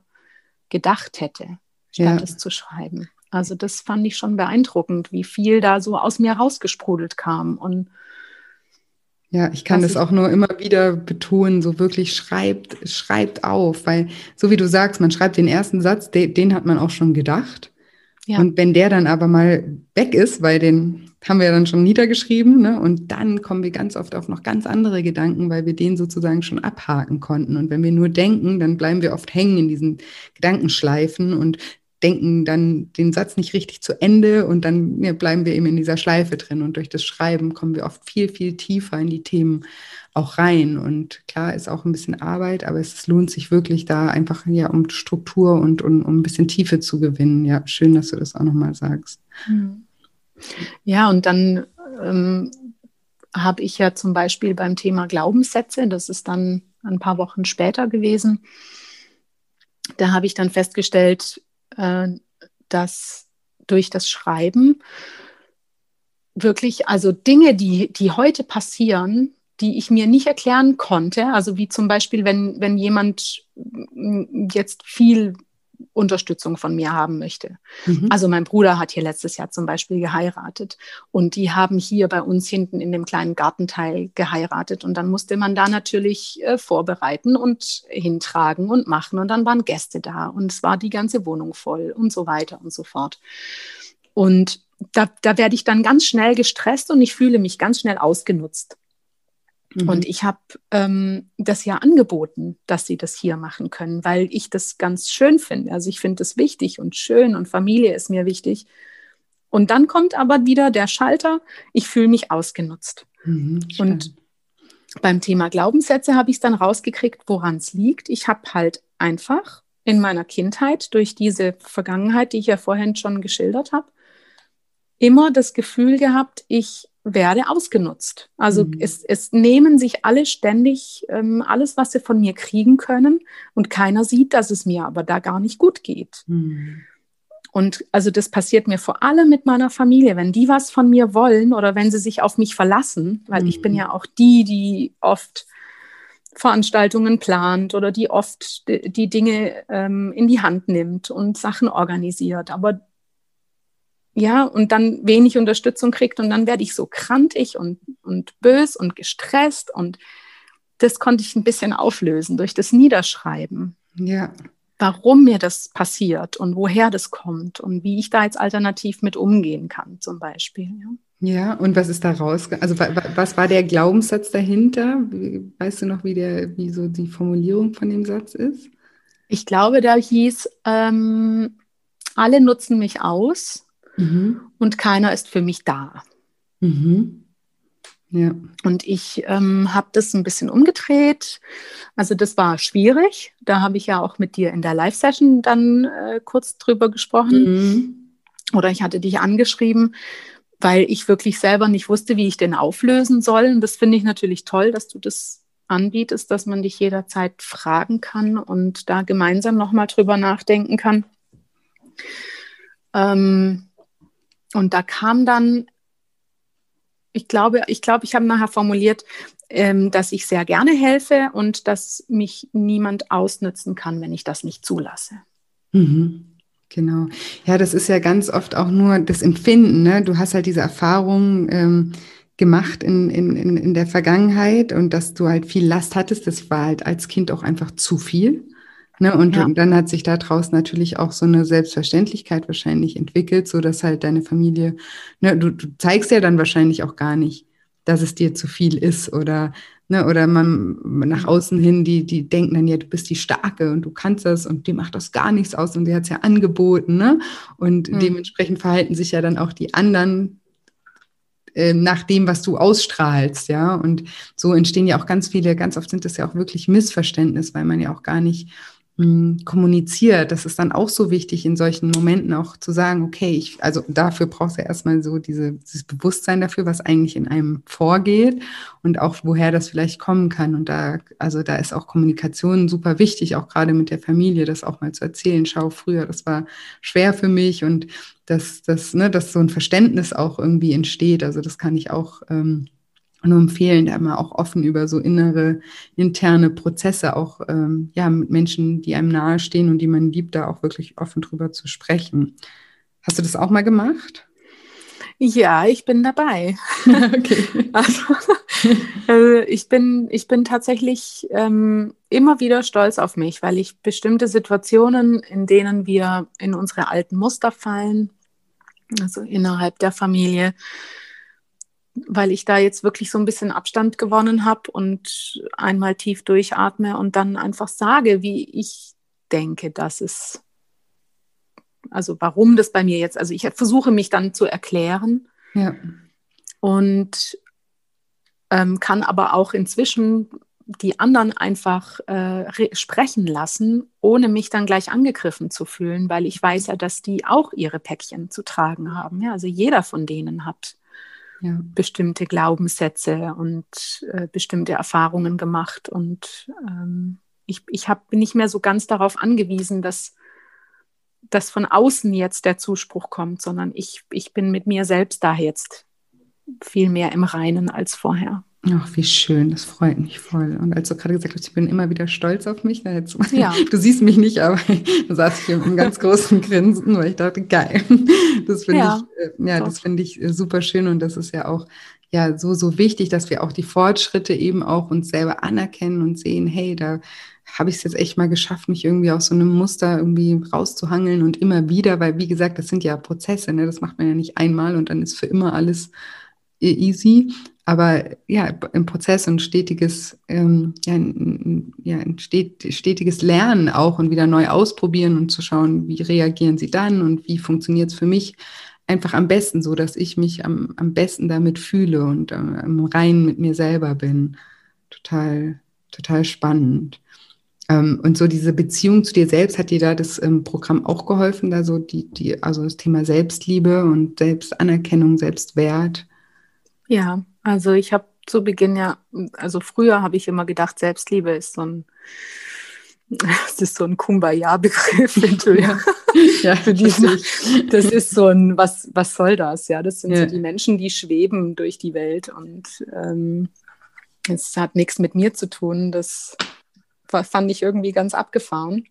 gedacht hätte, statt ja. es zu schreiben. Also das fand ich schon beeindruckend, wie viel da so aus mir rausgesprudelt kam und ja, ich kann das auch nur immer wieder betonen, so wirklich schreibt, schreibt auf, weil so wie du sagst, man schreibt den ersten Satz, den, den hat man auch schon gedacht. Ja. Und wenn der dann aber mal weg ist, weil den haben wir ja dann schon niedergeschrieben, ne? und dann kommen wir ganz oft auf noch ganz andere Gedanken, weil wir den sozusagen schon abhaken konnten. Und wenn wir nur denken, dann bleiben wir oft hängen in diesen Gedankenschleifen und denken dann den Satz nicht richtig zu Ende und dann ja, bleiben wir eben in dieser Schleife drin. Und durch das Schreiben kommen wir oft viel, viel tiefer in die Themen auch rein. Und klar ist auch ein bisschen Arbeit, aber es lohnt sich wirklich da einfach ja um Struktur und, und um ein bisschen Tiefe zu gewinnen. Ja, schön, dass du das auch nochmal sagst. Hm. Ja, und dann ähm, habe ich ja zum Beispiel beim Thema Glaubenssätze, das ist dann ein paar Wochen später gewesen, da habe ich dann festgestellt, äh, dass durch das Schreiben wirklich, also Dinge, die, die heute passieren, die ich mir nicht erklären konnte, also wie zum Beispiel, wenn, wenn jemand jetzt viel Unterstützung von mir haben möchte. Mhm. Also mein Bruder hat hier letztes Jahr zum Beispiel geheiratet und die haben hier bei uns hinten in dem kleinen Gartenteil geheiratet und dann musste man da natürlich äh, vorbereiten und hintragen und machen und dann waren Gäste da und es war die ganze Wohnung voll und so weiter und so fort. Und da, da werde ich dann ganz schnell gestresst und ich fühle mich ganz schnell ausgenutzt. Mhm. Und ich habe ähm, das ja angeboten, dass sie das hier machen können, weil ich das ganz schön finde. Also ich finde das wichtig und schön und Familie ist mir wichtig. Und dann kommt aber wieder der Schalter, ich fühle mich ausgenutzt. Mhm, und beim Thema Glaubenssätze habe ich es dann rausgekriegt, woran es liegt. Ich habe halt einfach in meiner Kindheit durch diese Vergangenheit, die ich ja vorhin schon geschildert habe, immer das Gefühl gehabt, ich werde ausgenutzt. Also mhm. es, es, nehmen sich alle ständig ähm, alles, was sie von mir kriegen können und keiner sieht, dass es mir aber da gar nicht gut geht. Mhm. Und also das passiert mir vor allem mit meiner Familie, wenn die was von mir wollen oder wenn sie sich auf mich verlassen, weil mhm. ich bin mhm. ja auch die, die oft Veranstaltungen plant oder die oft die, die Dinge ähm, in die Hand nimmt und Sachen organisiert. Aber ja, und dann wenig Unterstützung kriegt und dann werde ich so krantig und, und bös und gestresst und das konnte ich ein bisschen auflösen durch das Niederschreiben. Ja. Warum mir das passiert und woher das kommt und wie ich da jetzt alternativ mit umgehen kann, zum Beispiel. Ja, ja und was ist da raus? Also was war der Glaubenssatz dahinter? Weißt du noch, wie der, wie so die Formulierung von dem Satz ist? Ich glaube, da hieß, ähm, alle nutzen mich aus mhm. und keiner ist für mich da. Mhm. Ja. Und ich ähm, habe das ein bisschen umgedreht. Also das war schwierig. Da habe ich ja auch mit dir in der Live-Session dann äh, kurz drüber gesprochen. Mhm. Oder ich hatte dich angeschrieben, weil ich wirklich selber nicht wusste, wie ich den auflösen soll. Und das finde ich natürlich toll, dass du das anbietest, dass man dich jederzeit fragen kann und da gemeinsam nochmal drüber nachdenken kann. Ähm, und da kam dann, ich glaube, ich glaube, ich habe nachher formuliert, ähm, dass ich sehr gerne helfe und dass mich niemand ausnützen kann, wenn ich das nicht zulasse. Mhm. Genau. Ja, das ist ja ganz oft auch nur das Empfinden. Ne? Du hast halt diese Erfahrung ähm, gemacht in, in, in der Vergangenheit und dass du halt viel Last hattest. Das war halt als Kind auch einfach zu viel. Ne, und, ja. und, dann hat sich daraus natürlich auch so eine Selbstverständlichkeit wahrscheinlich entwickelt, so dass halt deine Familie, ne, du, du, zeigst ja dann wahrscheinlich auch gar nicht, dass es dir zu viel ist oder, ne, oder man nach außen hin, die, die denken dann ja, du bist die Starke und du kannst das und dir macht das gar nichts aus und die hat es ja angeboten, ne? Und mhm. dementsprechend verhalten sich ja dann auch die anderen äh, nach dem, was du ausstrahlst, ja. Und so entstehen ja auch ganz viele, ganz oft sind das ja auch wirklich Missverständnisse, weil man ja auch gar nicht kommuniziert. Das ist dann auch so wichtig, in solchen Momenten auch zu sagen, okay, ich, also dafür brauchst du erstmal so diese, dieses Bewusstsein dafür, was eigentlich in einem vorgeht und auch woher das vielleicht kommen kann. Und da, also da ist auch Kommunikation super wichtig, auch gerade mit der Familie, das auch mal zu erzählen. Schau, früher, das war schwer für mich und dass, dass, ne, dass so ein Verständnis auch irgendwie entsteht. Also das kann ich auch ähm, nur empfehlen, da mal auch offen über so innere, interne Prozesse auch ähm, ja, mit Menschen, die einem nahestehen und die man liebt, da auch wirklich offen drüber zu sprechen. Hast du das auch mal gemacht? Ja, ich bin dabei. okay. Also, also, ich, bin, ich bin tatsächlich ähm, immer wieder stolz auf mich, weil ich bestimmte Situationen, in denen wir in unsere alten Muster fallen, also innerhalb der Familie, weil ich da jetzt wirklich so ein bisschen Abstand gewonnen habe und einmal tief durchatme und dann einfach sage, wie ich denke, dass es, also warum das bei mir jetzt, also ich versuche mich dann zu erklären ja. und ähm, kann aber auch inzwischen die anderen einfach äh, sprechen lassen, ohne mich dann gleich angegriffen zu fühlen, weil ich weiß ja, dass die auch ihre Päckchen zu tragen haben. Ja, also jeder von denen hat ja. bestimmte Glaubenssätze und äh, bestimmte Erfahrungen gemacht. Und ähm, ich, ich hab, bin nicht mehr so ganz darauf angewiesen, dass, dass von außen jetzt der Zuspruch kommt, sondern ich, ich bin mit mir selbst da jetzt viel mehr im Reinen als vorher. Ach, wie schön, das freut mich voll. Und als du gerade gesagt hast, ich bin immer wieder stolz auf mich, jetzt, ja. du siehst mich nicht, aber da saß ich hier mit einem ganz großen Grinsen, weil ich dachte, geil, das finde ja, ich, äh, ja, das finde ich äh, super schön und das ist ja auch ja so, so wichtig, dass wir auch die Fortschritte eben auch uns selber anerkennen und sehen, hey, da habe ich es jetzt echt mal geschafft, mich irgendwie aus so einem Muster irgendwie rauszuhangeln und immer wieder, weil wie gesagt, das sind ja Prozesse, ne? das macht man ja nicht einmal und dann ist für immer alles e-, easy, aber ja, im Prozess und stetiges, ähm, ja, ein, ja, ein stetiges Lernen auch und wieder neu ausprobieren und zu schauen, wie reagieren sie dann und wie funktioniert es für mich einfach am besten, so dass ich mich am, am besten damit fühle und ähm, im Reinen mit mir selber bin. Total, total spannend. Ähm, und so diese Beziehung zu dir selbst, hat dir da das ähm, Programm auch geholfen, da so die, die, also das Thema Selbstliebe und Selbstanerkennung, Selbstwert? Ja, also ich habe zu Beginn ja, also früher habe ich immer gedacht, Selbstliebe ist so ein, das ist so ein Kumbaya-Begriff, ja. ja, für diesen, das ist so ein, was, was soll das? Ja, das sind ja. so die Menschen, die schweben durch die Welt und ähm, es hat nichts mit mir zu tun. Das fand ich irgendwie ganz abgefahren.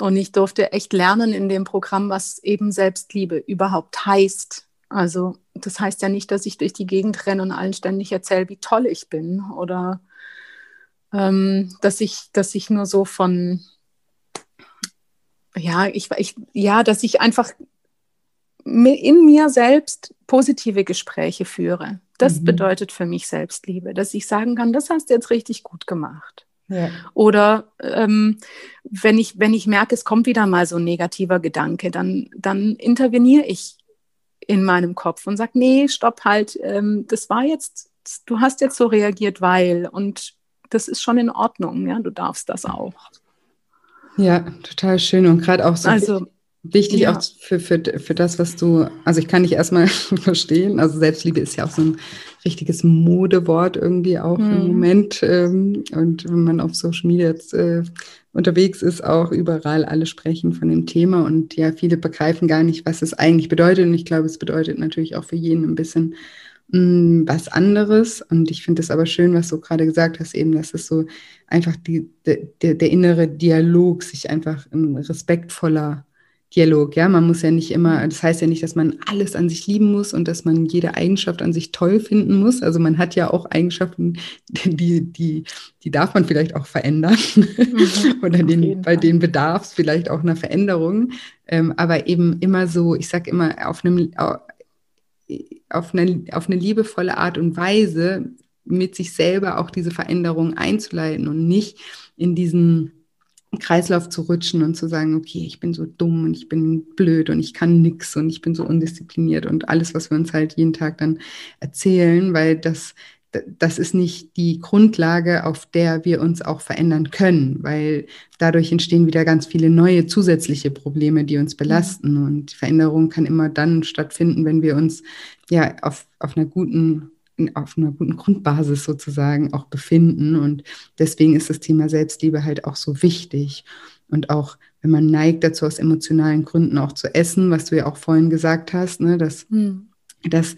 Und ich durfte echt lernen in dem Programm, was eben Selbstliebe überhaupt heißt. Also das heißt ja nicht, dass ich durch die Gegend renne und allen ständig erzähle, wie toll ich bin oder ähm, dass, ich, dass ich nur so von, ja, ich, ich, ja, dass ich einfach in mir selbst positive Gespräche führe. Das mhm. bedeutet für mich Selbstliebe, dass ich sagen kann, das hast du jetzt richtig gut gemacht. Ja. Oder ähm, wenn, ich, wenn ich merke, es kommt wieder mal so ein negativer Gedanke, dann, dann interveniere ich in meinem Kopf und sage, nee, stopp halt, ähm, das war jetzt, du hast jetzt so reagiert, weil und das ist schon in Ordnung, ja, du darfst das auch. Ja, total schön und gerade auch so also, wichtig ja. auch für, für, für das, was du, also ich kann dich erstmal verstehen, also Selbstliebe ist ja auch so ein richtiges Modewort irgendwie auch mhm. im Moment ähm, und wenn man auf Social Media jetzt äh, unterwegs ist, auch überall alle sprechen von dem Thema und ja, viele begreifen gar nicht, was es eigentlich bedeutet und ich glaube, es bedeutet natürlich auch für jeden ein bisschen mh, mm, was anderes und ich finde es aber schön, was du gerade gesagt hast, eben, dass es so einfach die, der, der innere Dialog sich einfach ein respektvoller Dialog, ja. Man muss ja nicht immer, das heißt ja nicht, dass man alles an sich lieben muss und dass man jede Eigenschaft an sich toll finden muss. Also man hat ja auch Eigenschaften, die, die, die darf man vielleicht auch verändern. Mhm, Oder den, bei denen bedarf es vielleicht auch einer Veränderung. Ähm, aber eben immer so, ich sag immer, auf einem auf eine, auf eine liebevolle Art und Weise mit sich selber auch diese Veränderung einzuleiten und nicht in diesen Kreislauf zu rutschen und zu sagen, okay, ich bin so dumm und ich bin blöd und ich kann nichts und ich bin so undiszipliniert und alles, was wir uns halt jeden Tag dann erzählen, weil das, das ist nicht die Grundlage, auf der wir uns auch verändern können, weil dadurch entstehen wieder ganz viele neue zusätzliche Probleme, die uns belasten. Und die Veränderung kann immer dann stattfinden, wenn wir uns ja auf, auf einer guten auf einer guten Grundbasis sozusagen auch befinden. Und deswegen ist das Thema Selbstliebe halt auch so wichtig. Und auch wenn man neigt dazu, aus emotionalen Gründen auch zu essen, was du ja auch vorhin gesagt hast, ne, dass, hm. dass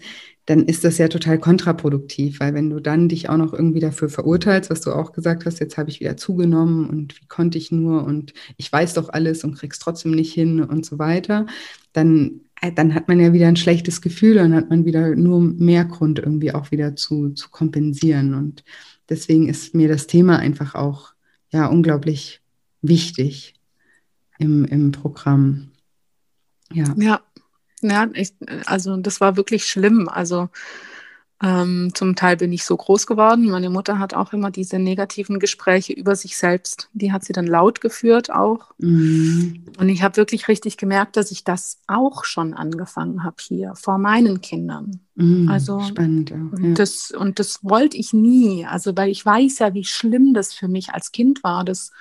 dann ist das ja total kontraproduktiv, weil wenn du dann dich auch noch irgendwie dafür verurteilst, was du auch gesagt hast, jetzt habe ich wieder zugenommen und wie konnte ich nur und ich weiß doch alles und krieg's trotzdem nicht hin und so weiter, dann dann hat man ja wieder ein schlechtes Gefühl, dann hat man wieder nur mehr Grund irgendwie auch wieder zu, zu kompensieren. Und deswegen ist mir das Thema einfach auch ja unglaublich wichtig im, im Programm. Ja. Ja, ja ich, also das war wirklich schlimm. Also ähm, zum Teil bin ich so groß geworden. Meine Mutter hat auch immer diese negativen Gespräche über sich selbst. Die hat sie dann laut geführt auch. Mhm. Und ich habe wirklich richtig gemerkt, dass ich das auch schon angefangen habe hier vor meinen Kindern. Mhm, also spannend. Auch, ja. das und das wollte ich nie. Also weil ich weiß ja, wie schlimm das für mich als Kind war, das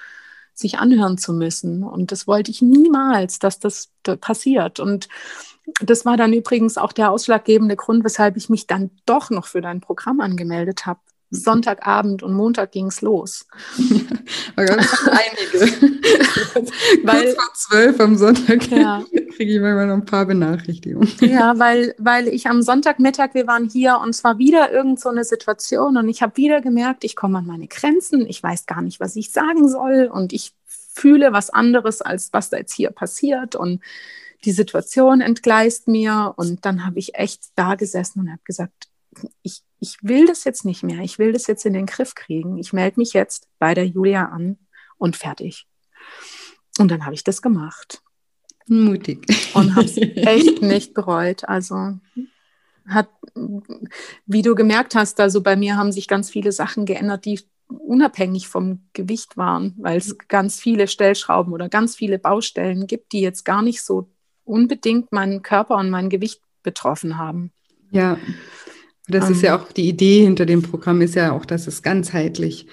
sich anhören zu müssen. Und das wollte ich niemals, dass das passiert. Und das war dann übrigens auch der ausschlaggebende Grund, weshalb ich mich dann doch noch für dein Programm angemeldet habe. Sonntagabend und Montag ging es los. einige. weil, Kurz vor zwölf am Sonntag ja. kriege ich manchmal noch ein paar Benachrichtigungen. Ja, weil, weil ich am Sonntagmittag, wir waren hier und es war wieder irgend so eine Situation und ich habe wieder gemerkt, ich komme an meine Grenzen, ich weiß gar nicht, was ich sagen soll und ich fühle was anderes, als was da jetzt hier passiert und die Situation entgleist mir und dann habe ich echt da gesessen und habe gesagt, ich, ich will das jetzt nicht mehr, ich will das jetzt in den Griff kriegen. Ich melde mich jetzt bei der Julia an und fertig. Und dann habe ich das gemacht. Mutig. Und habe es echt nicht bereut. Also hat, wie du gemerkt hast, also bei mir haben sich ganz viele Sachen geändert, die unabhängig vom Gewicht waren, weil es ganz viele Stellschrauben oder ganz viele Baustellen gibt, die jetzt gar nicht so unbedingt meinen Körper und mein Gewicht betroffen haben. Ja, Das um, ist ja ähm. auch die Idee hinter dem Programm, ist ja auch, dass es ganzheitlich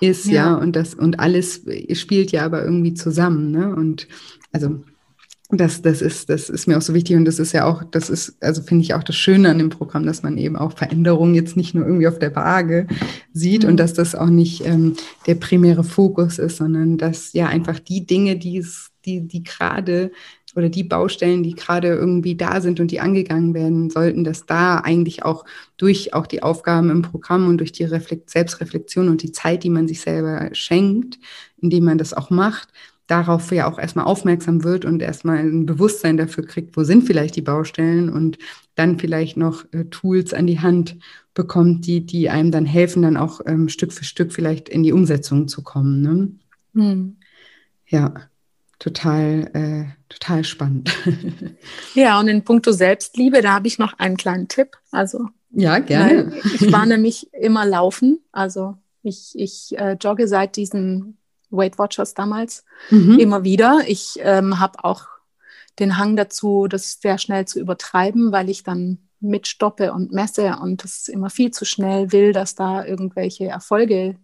ist, ja, ja und das und alles spielt ja aber irgendwie zusammen, ne? Und also das, das, ist, das ist mir auch so wichtig und das ist ja auch, das ist, also finde ich auch das Schöne an dem Programm, dass man eben auch Veränderungen jetzt nicht nur irgendwie auf der Waage sieht mhm. und dass das auch nicht ähm, der primäre Fokus ist, sondern dass ja einfach die Dinge, die, die, die gerade oder die Baustellen, die gerade irgendwie da sind und die angegangen werden sollten, dass da eigentlich auch durch auch die Aufgaben im Programm und durch die Reflekt Selbstreflexion und die Zeit, die man sich selber schenkt, indem man das auch macht, darauf ja auch erstmal aufmerksam wird und erstmal ein Bewusstsein dafür kriegt, wo sind vielleicht die Baustellen und dann vielleicht noch äh, Tools an die Hand bekommt, die, die einem dann helfen, dann auch ähm, Stück für Stück vielleicht in die Umsetzung zu kommen. Ne? Hm. Ja total, äh, total spannend. ja, und in puncto Selbstliebe, da habe ich noch einen kleinen Tipp. Also, ja, gerne. Ich war nämlich immer laufen. Also ich, ich äh, jogge seit diesen Weight Watchers damals mhm. immer wieder. Ich ähm, habe auch den Hang dazu, das sehr schnell zu übertreiben, weil ich dann mitstoppe und messe und es immer viel zu schnell will, dass da irgendwelche Erfolge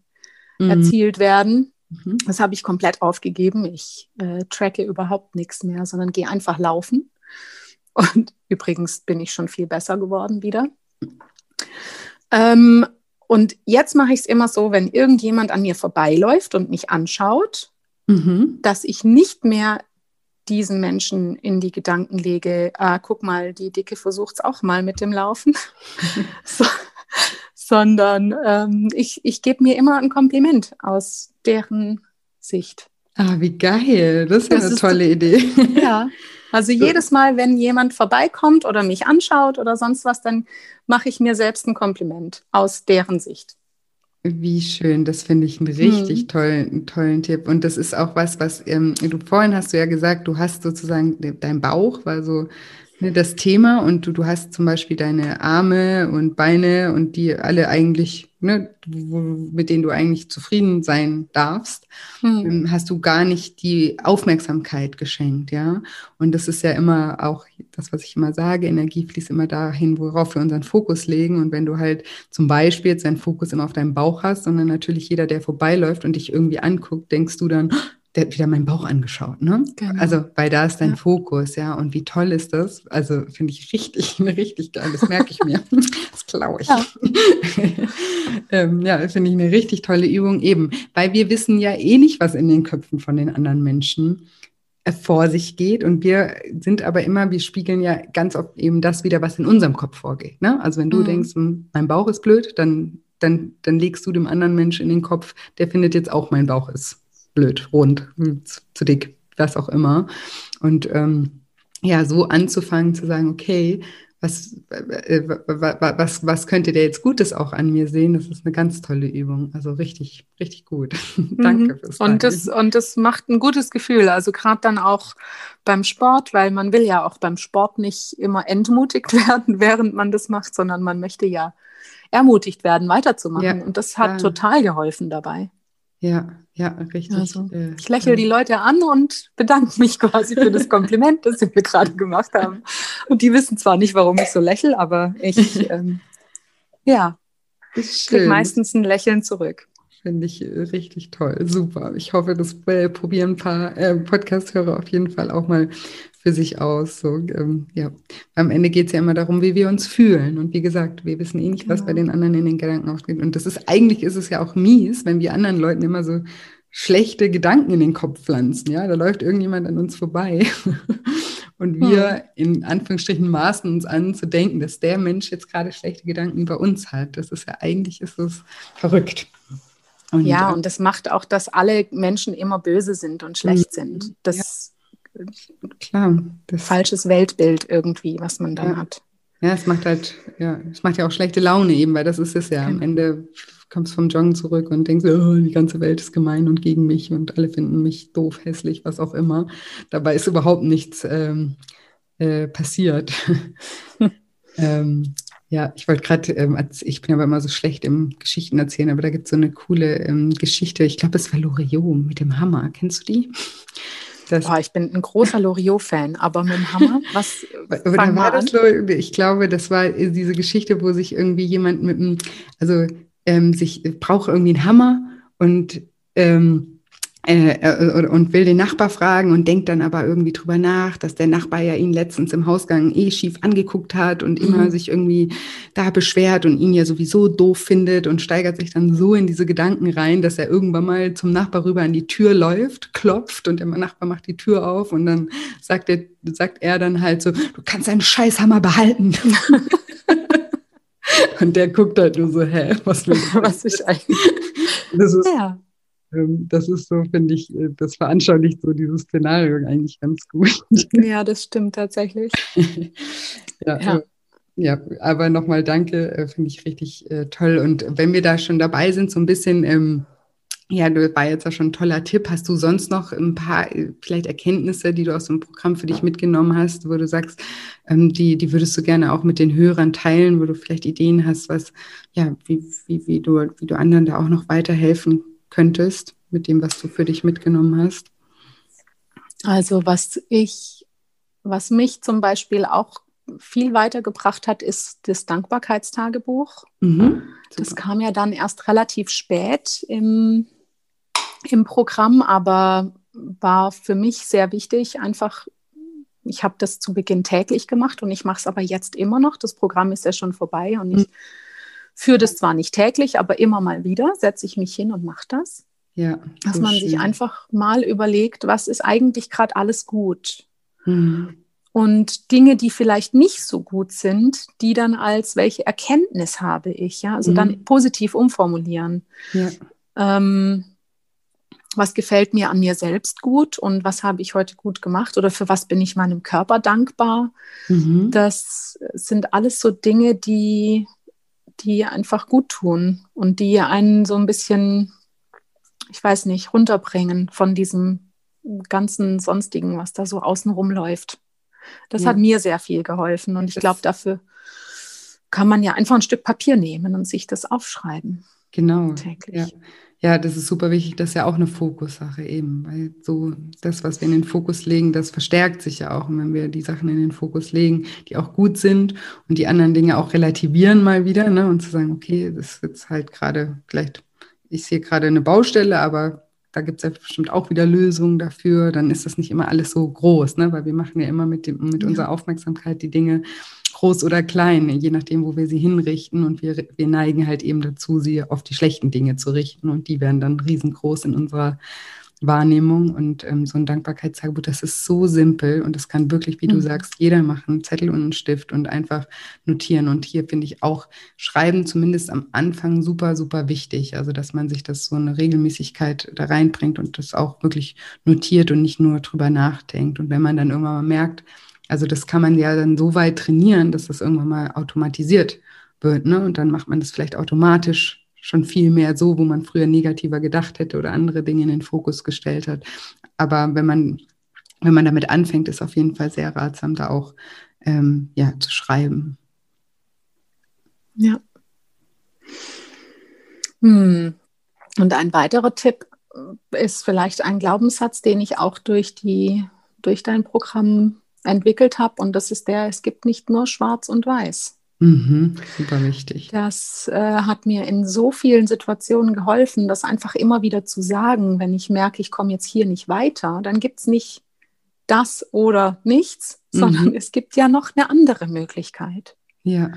mhm. erzielt werden. Mhm. Das habe ich komplett aufgegeben. Ich äh, tracke überhaupt nichts mehr, sondern gehe einfach laufen. Und übrigens bin ich schon viel besser geworden wieder. Ähm, und jetzt mache ich es immer so, wenn irgendjemand an mir vorbeiläuft und mich anschaut, mhm. dass ich nicht mehr diesen Menschen in die Gedanken lege, ah, guck mal, die Dicke versucht es auch mal mit dem Laufen, so, sondern ähm, ich, ich gebe mir immer ein Kompliment aus deren Sicht. Ah, wie geil. Das ist ja eine tolle Idee. Ja. Also jedes Mal, wenn jemand vorbeikommt oder mich anschaut oder sonst was, dann mache ich mir selbst ein Kompliment aus deren Sicht. Wie schön, das finde ich einen richtig hm. tollen, tollen Tipp. Und das ist auch was, was ähm, du vorhin hast du ja gesagt, du hast sozusagen dein Bauch war so das Thema und du, du hast zum Beispiel deine Arme und Beine und die alle eigentlich ne, mit denen du eigentlich zufrieden sein darfst, hm. hast du gar nicht die Aufmerksamkeit geschenkt, ja. Und das ist ja immer auch das, was ich immer sage, Energie fließt immer dahin, worauf wir unseren Fokus legen. Und wenn du halt zum Beispiel jetzt deinen Fokus immer auf deinem Bauch hast, sondern natürlich jeder, der vorbeiläuft und dich irgendwie anguckt, denkst du dann, wieder meinen Bauch angeschaut, ne? Genau. Also, weil da ist dein ja. Fokus, ja. Und wie toll ist das? Also, finde ich richtig, richtig geil. Das merke ich mir. das glaube ich. Ja, ähm, ja finde ich eine richtig tolle Übung. Eben, weil wir wissen ja eh nicht, was in den Köpfen von den anderen Menschen äh, vor sich geht. Und wir sind aber immer, wir spiegeln ja ganz oft eben das wieder, was in unserem Kopf vorgeht. Ne? Also, wenn du mhm. denkst, hm, mein Bauch ist blöd, dann, dann, dann legst du dem anderen Menschen in den Kopf, der findet jetzt auch, mein Bauch ist blöd, rund, zu dick, was auch immer. Und ähm, ja, so anzufangen zu sagen, okay, was, äh, was, was könnte der jetzt Gutes auch an mir sehen? Das ist eine ganz tolle Übung. Also richtig, richtig gut. Danke mhm. fürs und das, und das macht ein gutes Gefühl. Also gerade dann auch beim Sport, weil man will ja auch beim Sport nicht immer entmutigt werden, während man das macht, sondern man möchte ja ermutigt werden, weiterzumachen. Ja, und das hat ja. total geholfen dabei. Ja, ja, richtig. Also, äh, ich lächle die Leute an und bedanke mich quasi für das Kompliment, das sie mir gerade gemacht haben. Und die wissen zwar nicht, warum ich so lächle, aber ich, ähm, ja, ich kriege meistens ein Lächeln zurück. Finde ich äh, richtig toll. Super. Ich hoffe, das äh, probieren ein paar äh, Podcast-Hörer auf jeden Fall auch mal für sich aus. So, ähm, ja. Am Ende geht es ja immer darum, wie wir uns fühlen. Und wie gesagt, wir wissen eh nicht, was bei genau. den anderen in den Gedanken aufgeht. Und das ist eigentlich ist es ja auch mies, wenn wir anderen Leuten immer so schlechte Gedanken in den Kopf pflanzen. Ja, da läuft irgendjemand an uns vorbei. Und wir hm. in Anführungsstrichen maßen uns an zu denken, dass der Mensch jetzt gerade schlechte Gedanken über uns hat. Das ist ja eigentlich ist es verrückt. Und, ja, äh, und das macht auch, dass alle Menschen immer böse sind und schlecht mhm. sind. Das Klar. Das falsches Weltbild irgendwie, was man dann ja. hat. Ja, es macht halt, ja, es macht ja auch schlechte Laune eben, weil das ist es ja. Am genau. Ende kommst du vom Joggen zurück und denkst, oh, die ganze Welt ist gemein und gegen mich und alle finden mich doof, hässlich, was auch immer. Dabei ist überhaupt nichts ähm, äh, passiert. ähm, ja, ich wollte gerade, ähm, ich bin aber immer so schlecht im Geschichten erzählen, aber da gibt es so eine coole ähm, Geschichte, ich glaube, es war Loriot mit dem Hammer. Kennst du die? Das Boah, ich bin ein großer Loriot-Fan, aber mit dem Hammer, was Oder war das Ich glaube, das war diese Geschichte, wo sich irgendwie jemand mit einem, also ähm, sich braucht irgendwie einen Hammer und ähm, äh, äh, und will den Nachbar fragen und denkt dann aber irgendwie drüber nach, dass der Nachbar ja ihn letztens im Hausgang eh schief angeguckt hat und immer mhm. sich irgendwie da beschwert und ihn ja sowieso doof findet und steigert sich dann so in diese Gedanken rein, dass er irgendwann mal zum Nachbar rüber an die Tür läuft, klopft und der Nachbar macht die Tür auf und dann sagt er, sagt er dann halt so, du kannst deinen Scheißhammer behalten. und der guckt halt nur so, hä, was? Was ich eigentlich? Das ist, ja das ist so, finde ich, äh, das veranschaulicht so dieses Szenario eigentlich ganz gut. Ja, das stimmt tatsächlich. ja, ja. Äh, ja, aber nochmal danke, äh, finde ich richtig äh, toll. Und wenn wir da schon dabei sind, so ein bisschen, ähm, ja, du war jetzt ja schon ein toller Tipp. Hast du sonst noch ein paar äh, vielleicht Erkenntnisse, die du aus dem Programm für dich mitgenommen hast, wo du sagst, ähm, die, die würdest du gerne auch mit den Hörern teilen, wo du vielleicht Ideen hast, was, ja, wie, wie, wie, du, wie du anderen da auch noch weiterhelfen könntest mit dem, was du für dich mitgenommen hast? Also was ich, was mich zum Beispiel auch viel weitergebracht hat, ist das Dankbarkeitstagebuch. Mhm, das kam ja dann erst relativ spät im, im Programm, aber war für mich sehr wichtig, einfach ich habe das zu Beginn täglich gemacht und ich mache es aber jetzt immer noch. Das Programm ist ja schon vorbei und ich mhm führe das zwar nicht täglich, aber immer mal wieder setze ich mich hin und mache das. Ja, dass so man schön. sich einfach mal überlegt, was ist eigentlich gerade alles gut. Mhm. Und Dinge, die vielleicht nicht so gut sind, die dann als welche Erkenntnis habe ich, ja, also mhm. dann positiv umformulieren. Ja. Ähm, was gefällt mir an mir selbst gut und was habe ich heute gut gemacht oder für was bin ich meinem Körper dankbar. Mhm. Das sind alles so Dinge, die die einfach gut tun und die einen so ein bisschen, ich weiß nicht, runterbringen von diesem ganzen Sonstigen, was da so außenrum läuft. Das ja. hat mir sehr viel geholfen und ich glaube, dafür kann man ja einfach ein Stück Papier nehmen und sich das aufschreiben. Genau. Täglich. Ja. Ja, das ist super wichtig. Das ist ja auch eine Fokussache eben, weil so das, was wir in den Fokus legen, das verstärkt sich ja auch. Und wenn wir die Sachen in den Fokus legen, die auch gut sind und die anderen Dinge auch relativieren mal wieder, ne, und zu sagen, okay, das ist jetzt halt gerade, vielleicht, ich sehe gerade eine Baustelle, aber da gibt es ja bestimmt auch wieder Lösungen dafür, dann ist das nicht immer alles so groß, ne? weil wir machen ja immer mit, dem, mit ja. unserer Aufmerksamkeit die Dinge groß oder klein, je nachdem, wo wir sie hinrichten. Und wir, wir neigen halt eben dazu, sie auf die schlechten Dinge zu richten. Und die werden dann riesengroß in unserer Wahrnehmung. Und ähm, so ein Dankbarkeitstagebuch, das ist so simpel und das kann wirklich, wie mhm. du sagst, jeder machen, Zettel und einen Stift und einfach notieren. Und hier finde ich auch Schreiben zumindest am Anfang super, super wichtig. Also, dass man sich das so eine Regelmäßigkeit da reinbringt und das auch wirklich notiert und nicht nur drüber nachdenkt. Und wenn man dann irgendwann mal merkt, also das kann man ja dann so weit trainieren, dass das irgendwann mal automatisiert wird. Ne? Und dann macht man das vielleicht automatisch schon viel mehr so, wo man früher negativer gedacht hätte oder andere Dinge in den Fokus gestellt hat. Aber wenn man, wenn man damit anfängt, ist auf jeden Fall sehr ratsam, da auch ähm, ja, zu schreiben. Ja. Hm. Und ein weiterer Tipp ist vielleicht ein Glaubenssatz, den ich auch durch die durch dein Programm entwickelt habe. Und das ist der, es gibt nicht nur schwarz und weiß. Mhm, super wichtig. Das äh, hat mir in so vielen Situationen geholfen, das einfach immer wieder zu sagen, wenn ich merke, ich komme jetzt hier nicht weiter, dann gibt es nicht das oder nichts, mhm. sondern es gibt ja noch eine andere Möglichkeit. Ja.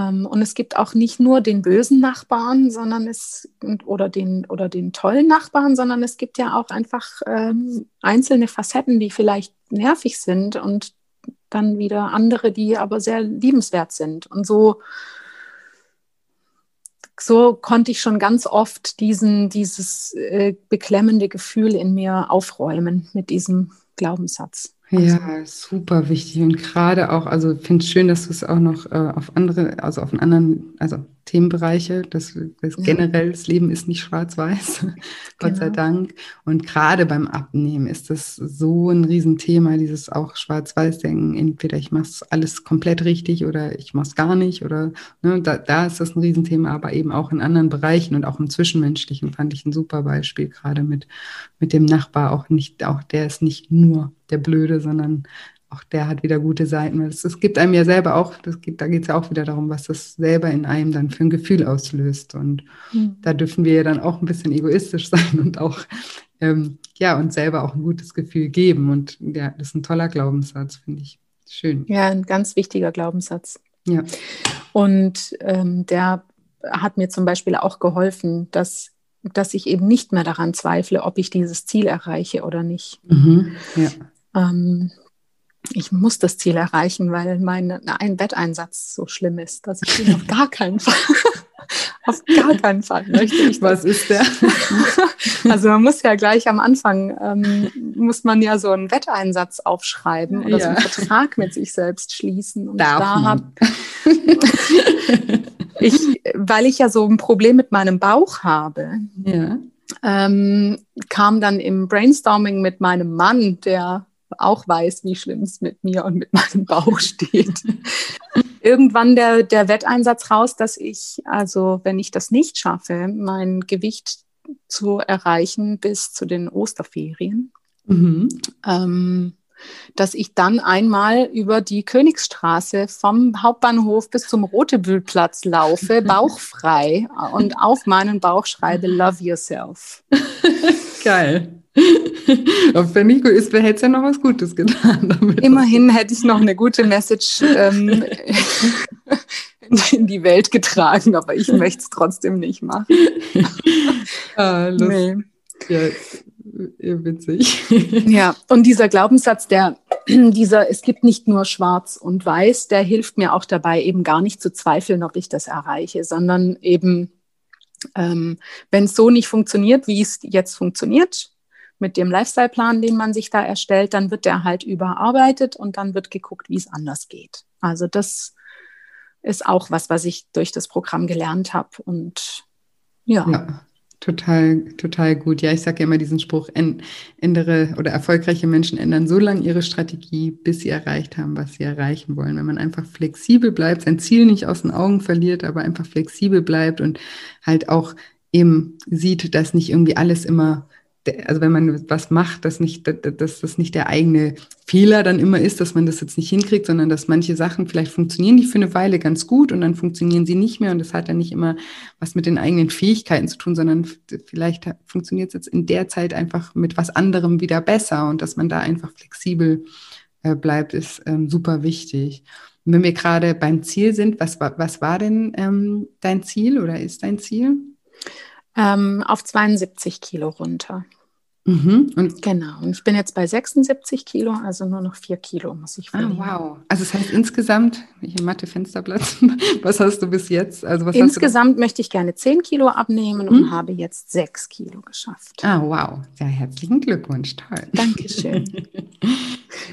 Ähm, und es gibt auch nicht nur den bösen Nachbarn, sondern es oder den oder den tollen Nachbarn, sondern es gibt ja auch einfach ähm, einzelne Facetten, die vielleicht nervig sind und dann wieder andere, die aber sehr liebenswert sind. Und so so konnte ich schon ganz oft diesen, dieses äh, beklemmende Gefühl in mir aufräumen mit diesem Glaubenssatz. Ja, also super wichtig. Und gerade auch, also finde es schön, dass du es auch noch äh, auf andere, also auf einen anderen, also Themenbereiche. Das, das ja. generell, das Leben ist nicht schwarz-weiß, Gott sei genau. Dank. Und gerade beim Abnehmen ist das so ein Riesenthema, dieses auch Schwarz-Weiß-Denken. Entweder ich mache alles komplett richtig oder ich mache es gar nicht. Oder ne, da, da ist das ein Riesenthema, aber eben auch in anderen Bereichen und auch im Zwischenmenschlichen fand ich ein super Beispiel, gerade mit, mit dem Nachbar. Auch nicht, auch der ist nicht nur der Blöde, sondern auch der hat wieder gute Seiten. Es, es gibt einem ja selber auch, das geht, da geht es ja auch wieder darum, was das selber in einem dann für ein Gefühl auslöst. Und mhm. da dürfen wir ja dann auch ein bisschen egoistisch sein und auch ähm, ja, uns selber auch ein gutes Gefühl geben. Und ja, das ist ein toller Glaubenssatz, finde ich. Schön. Ja, ein ganz wichtiger Glaubenssatz. Ja. Und ähm, der hat mir zum Beispiel auch geholfen, dass, dass ich eben nicht mehr daran zweifle, ob ich dieses Ziel erreiche oder nicht. Mhm, ja. Ähm, ich muss das Ziel erreichen, weil mein ein Betteinsatz so schlimm ist, dass ich ihn auf gar keinen Fall, auf gar keinen Fall möchte. Ich Was ist der? also man muss ja gleich am Anfang ähm, muss man ja so einen Wetteinsatz aufschreiben oder ja. so einen Vertrag mit sich selbst schließen. Und Darf da habe ich, weil ich ja so ein Problem mit meinem Bauch habe. Ja. Ähm, kam dann im Brainstorming mit meinem Mann, der auch weiß, wie schlimm es mit mir und mit meinem Bauch steht. Irgendwann der, der Wetteinsatz raus, dass ich, also wenn ich das nicht schaffe, mein Gewicht zu erreichen bis zu den Osterferien, mhm. ähm, dass ich dann einmal über die Königsstraße vom Hauptbahnhof bis zum Rotebühlplatz laufe, bauchfrei und auf meinen Bauch schreibe Love Yourself. Geil. Wenn ich gut ist, hätte es ja noch was Gutes getan. Immerhin hätte ich noch eine gute Message ähm, in die Welt getragen, aber ich möchte es trotzdem nicht machen. ah, nee. Ja, witzig. Ja, und dieser Glaubenssatz, der, dieser, es gibt nicht nur schwarz und weiß, der hilft mir auch dabei, eben gar nicht zu zweifeln, ob ich das erreiche, sondern eben, ähm, wenn es so nicht funktioniert, wie es jetzt funktioniert, mit dem Lifestyle-Plan, den man sich da erstellt, dann wird der halt überarbeitet und dann wird geguckt, wie es anders geht. Also das ist auch was, was ich durch das Programm gelernt habe und ja. ja. Total, total gut. Ja, ich sage ja immer diesen Spruch, ändere oder erfolgreiche Menschen ändern so lange ihre Strategie, bis sie erreicht haben, was sie erreichen wollen. Wenn man einfach flexibel bleibt, sein Ziel nicht aus den Augen verliert, aber einfach flexibel bleibt und halt auch eben sieht, dass nicht irgendwie alles immer also wenn man was macht, dass, nicht, dass das nicht der eigene Fehler dann immer ist, dass man das jetzt nicht hinkriegt, sondern dass manche Sachen vielleicht funktionieren die für eine Weile ganz gut und dann funktionieren sie nicht mehr und das hat dann nicht immer was mit den eigenen Fähigkeiten zu tun, sondern vielleicht funktioniert es jetzt in der Zeit einfach mit was anderem wieder besser und dass man da einfach flexibel äh, bleibt, ist ähm, super wichtig. Und wenn wir gerade beim Ziel sind, was, was war denn ähm, dein Ziel oder ist dein Ziel? Ähm, auf 72 Kilo runter. Mhm. Und genau. Und ich bin jetzt bei 76 Kilo, also nur noch 4 Kilo muss ich verlieren. Ah, wow. Also das heißt insgesamt, ich Mathe Fensterblatt, was hast du bis jetzt? Also was insgesamt möchte ich gerne 10 Kilo abnehmen mhm. und habe jetzt 6 Kilo geschafft. Ah, wow. Ja, herzlichen Glückwunsch. Toll. Dankeschön.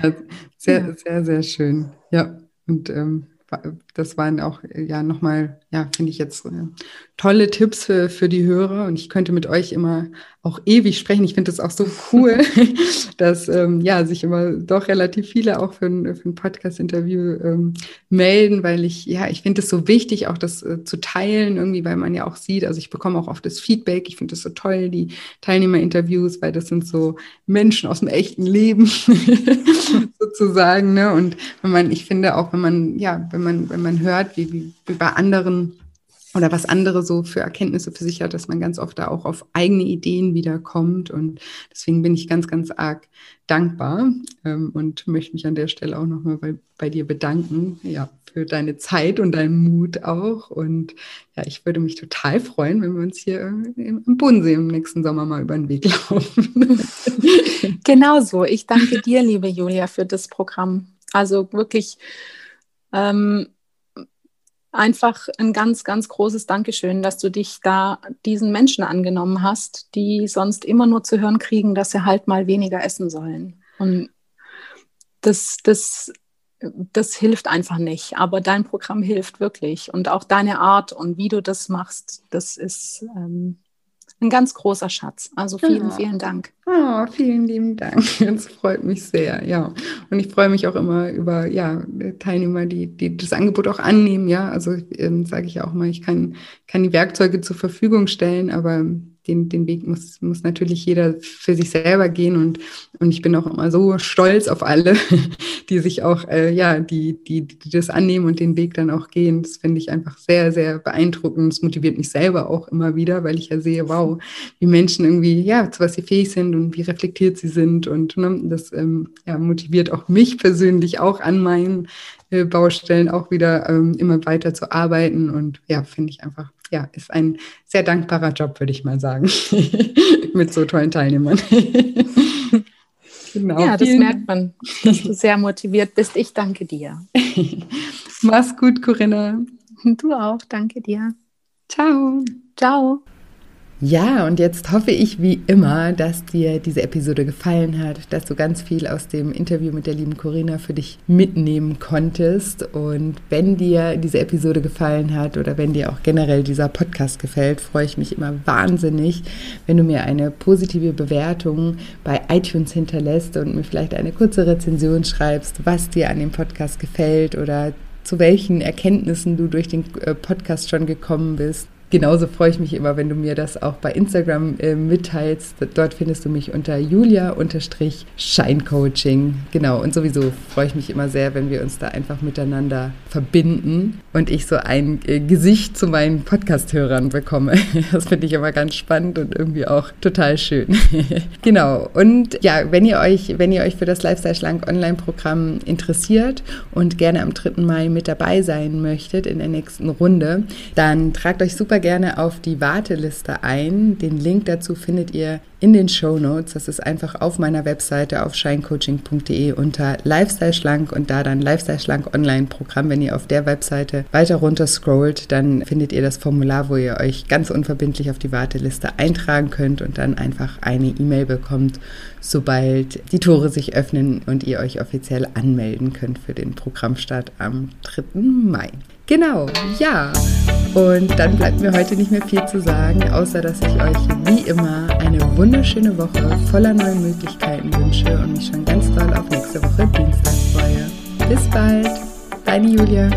sehr, ja. sehr, sehr schön. Ja. Und ähm, das waren auch ja nochmal, ja, finde ich jetzt äh, tolle Tipps für, für die Hörer und ich könnte mit euch immer auch ewig sprechen. Ich finde das auch so cool, dass ähm, ja sich immer doch relativ viele auch für ein, für ein Podcast-Interview ähm, melden, weil ich ja ich finde es so wichtig, auch das äh, zu teilen irgendwie, weil man ja auch sieht. Also ich bekomme auch oft das Feedback. Ich finde das so toll, die Teilnehmerinterviews, weil das sind so Menschen aus dem echten Leben sozusagen. Ne? Und wenn man, ich finde auch, wenn man ja, wenn man wenn man hört, wie, wie, wie bei anderen oder was andere so für Erkenntnisse für sich hat, dass man ganz oft da auch auf eigene Ideen wiederkommt. Und deswegen bin ich ganz, ganz arg dankbar ähm, und möchte mich an der Stelle auch nochmal bei, bei dir bedanken, ja, für deine Zeit und deinen Mut auch. Und ja, ich würde mich total freuen, wenn wir uns hier im, im Bodensee im nächsten Sommer mal über den Weg laufen. genau so. Ich danke dir, liebe Julia, für das Programm. Also wirklich. Ähm, einfach ein ganz, ganz großes Dankeschön, dass du dich da diesen Menschen angenommen hast, die sonst immer nur zu hören kriegen, dass sie halt mal weniger essen sollen. Und das, das das hilft einfach nicht. Aber dein Programm hilft wirklich. Und auch deine Art und wie du das machst, das ist ähm, ein ganz großer Schatz. Also vielen, ja. vielen Dank. Oh, vielen lieben Dank. Das freut mich sehr, ja. Und ich freue mich auch immer über ja, Teilnehmer, die, die das Angebot auch annehmen, ja. Also ähm, sage ich auch mal, ich kann, kann die Werkzeuge zur Verfügung stellen, aber den, den Weg muss, muss natürlich jeder für sich selber gehen und, und ich bin auch immer so stolz auf alle, die sich auch, äh, ja, die, die, die das annehmen und den Weg dann auch gehen. Das finde ich einfach sehr, sehr beeindruckend. Das motiviert mich selber auch immer wieder, weil ich ja sehe, wow, wie Menschen irgendwie, ja, zu was sie fähig sind und wie reflektiert sie sind und ne, das ähm, ja, motiviert auch mich persönlich auch an meinen äh, Baustellen auch wieder ähm, immer weiter zu arbeiten und ja, finde ich einfach ja, ist ein sehr dankbarer Job, würde ich mal sagen, mit so tollen Teilnehmern. genau. Ja, das merkt man, dass du sehr motiviert bist. Ich danke dir. Mach's gut, Corinna. Du auch, danke dir. Ciao. Ciao. Ja, und jetzt hoffe ich wie immer, dass dir diese Episode gefallen hat, dass du ganz viel aus dem Interview mit der lieben Corinna für dich mitnehmen konntest. Und wenn dir diese Episode gefallen hat oder wenn dir auch generell dieser Podcast gefällt, freue ich mich immer wahnsinnig, wenn du mir eine positive Bewertung bei iTunes hinterlässt und mir vielleicht eine kurze Rezension schreibst, was dir an dem Podcast gefällt oder zu welchen Erkenntnissen du durch den äh, Podcast schon gekommen bist. Genauso freue ich mich immer, wenn du mir das auch bei Instagram äh, mitteilst. Dort findest du mich unter julia-scheincoaching. Genau, und sowieso freue ich mich immer sehr, wenn wir uns da einfach miteinander verbinden und ich so ein äh, Gesicht zu meinen Podcast-Hörern bekomme. Das finde ich immer ganz spannend und irgendwie auch total schön. genau, und ja, wenn ihr euch, wenn ihr euch für das Lifestyle Schlank Online-Programm interessiert und gerne am 3. Mai mit dabei sein möchtet in der nächsten Runde, dann tragt euch super super gerne auf die Warteliste ein. Den Link dazu findet ihr in den Show Notes. Das ist einfach auf meiner Webseite auf shinecoaching.de unter Lifestyle Schlank und da dann Lifestyle Schlank Online-Programm. Wenn ihr auf der Webseite weiter runter scrollt, dann findet ihr das Formular, wo ihr euch ganz unverbindlich auf die Warteliste eintragen könnt und dann einfach eine E-Mail bekommt, sobald die Tore sich öffnen und ihr euch offiziell anmelden könnt für den Programmstart am 3. Mai. Genau, ja. Und dann bleibt mir heute nicht mehr viel zu sagen, außer dass ich euch wie immer eine wunderschöne Woche voller neuen Möglichkeiten wünsche und mich schon ganz doll auf nächste Woche Dienstag freue. Bis bald, deine Julia.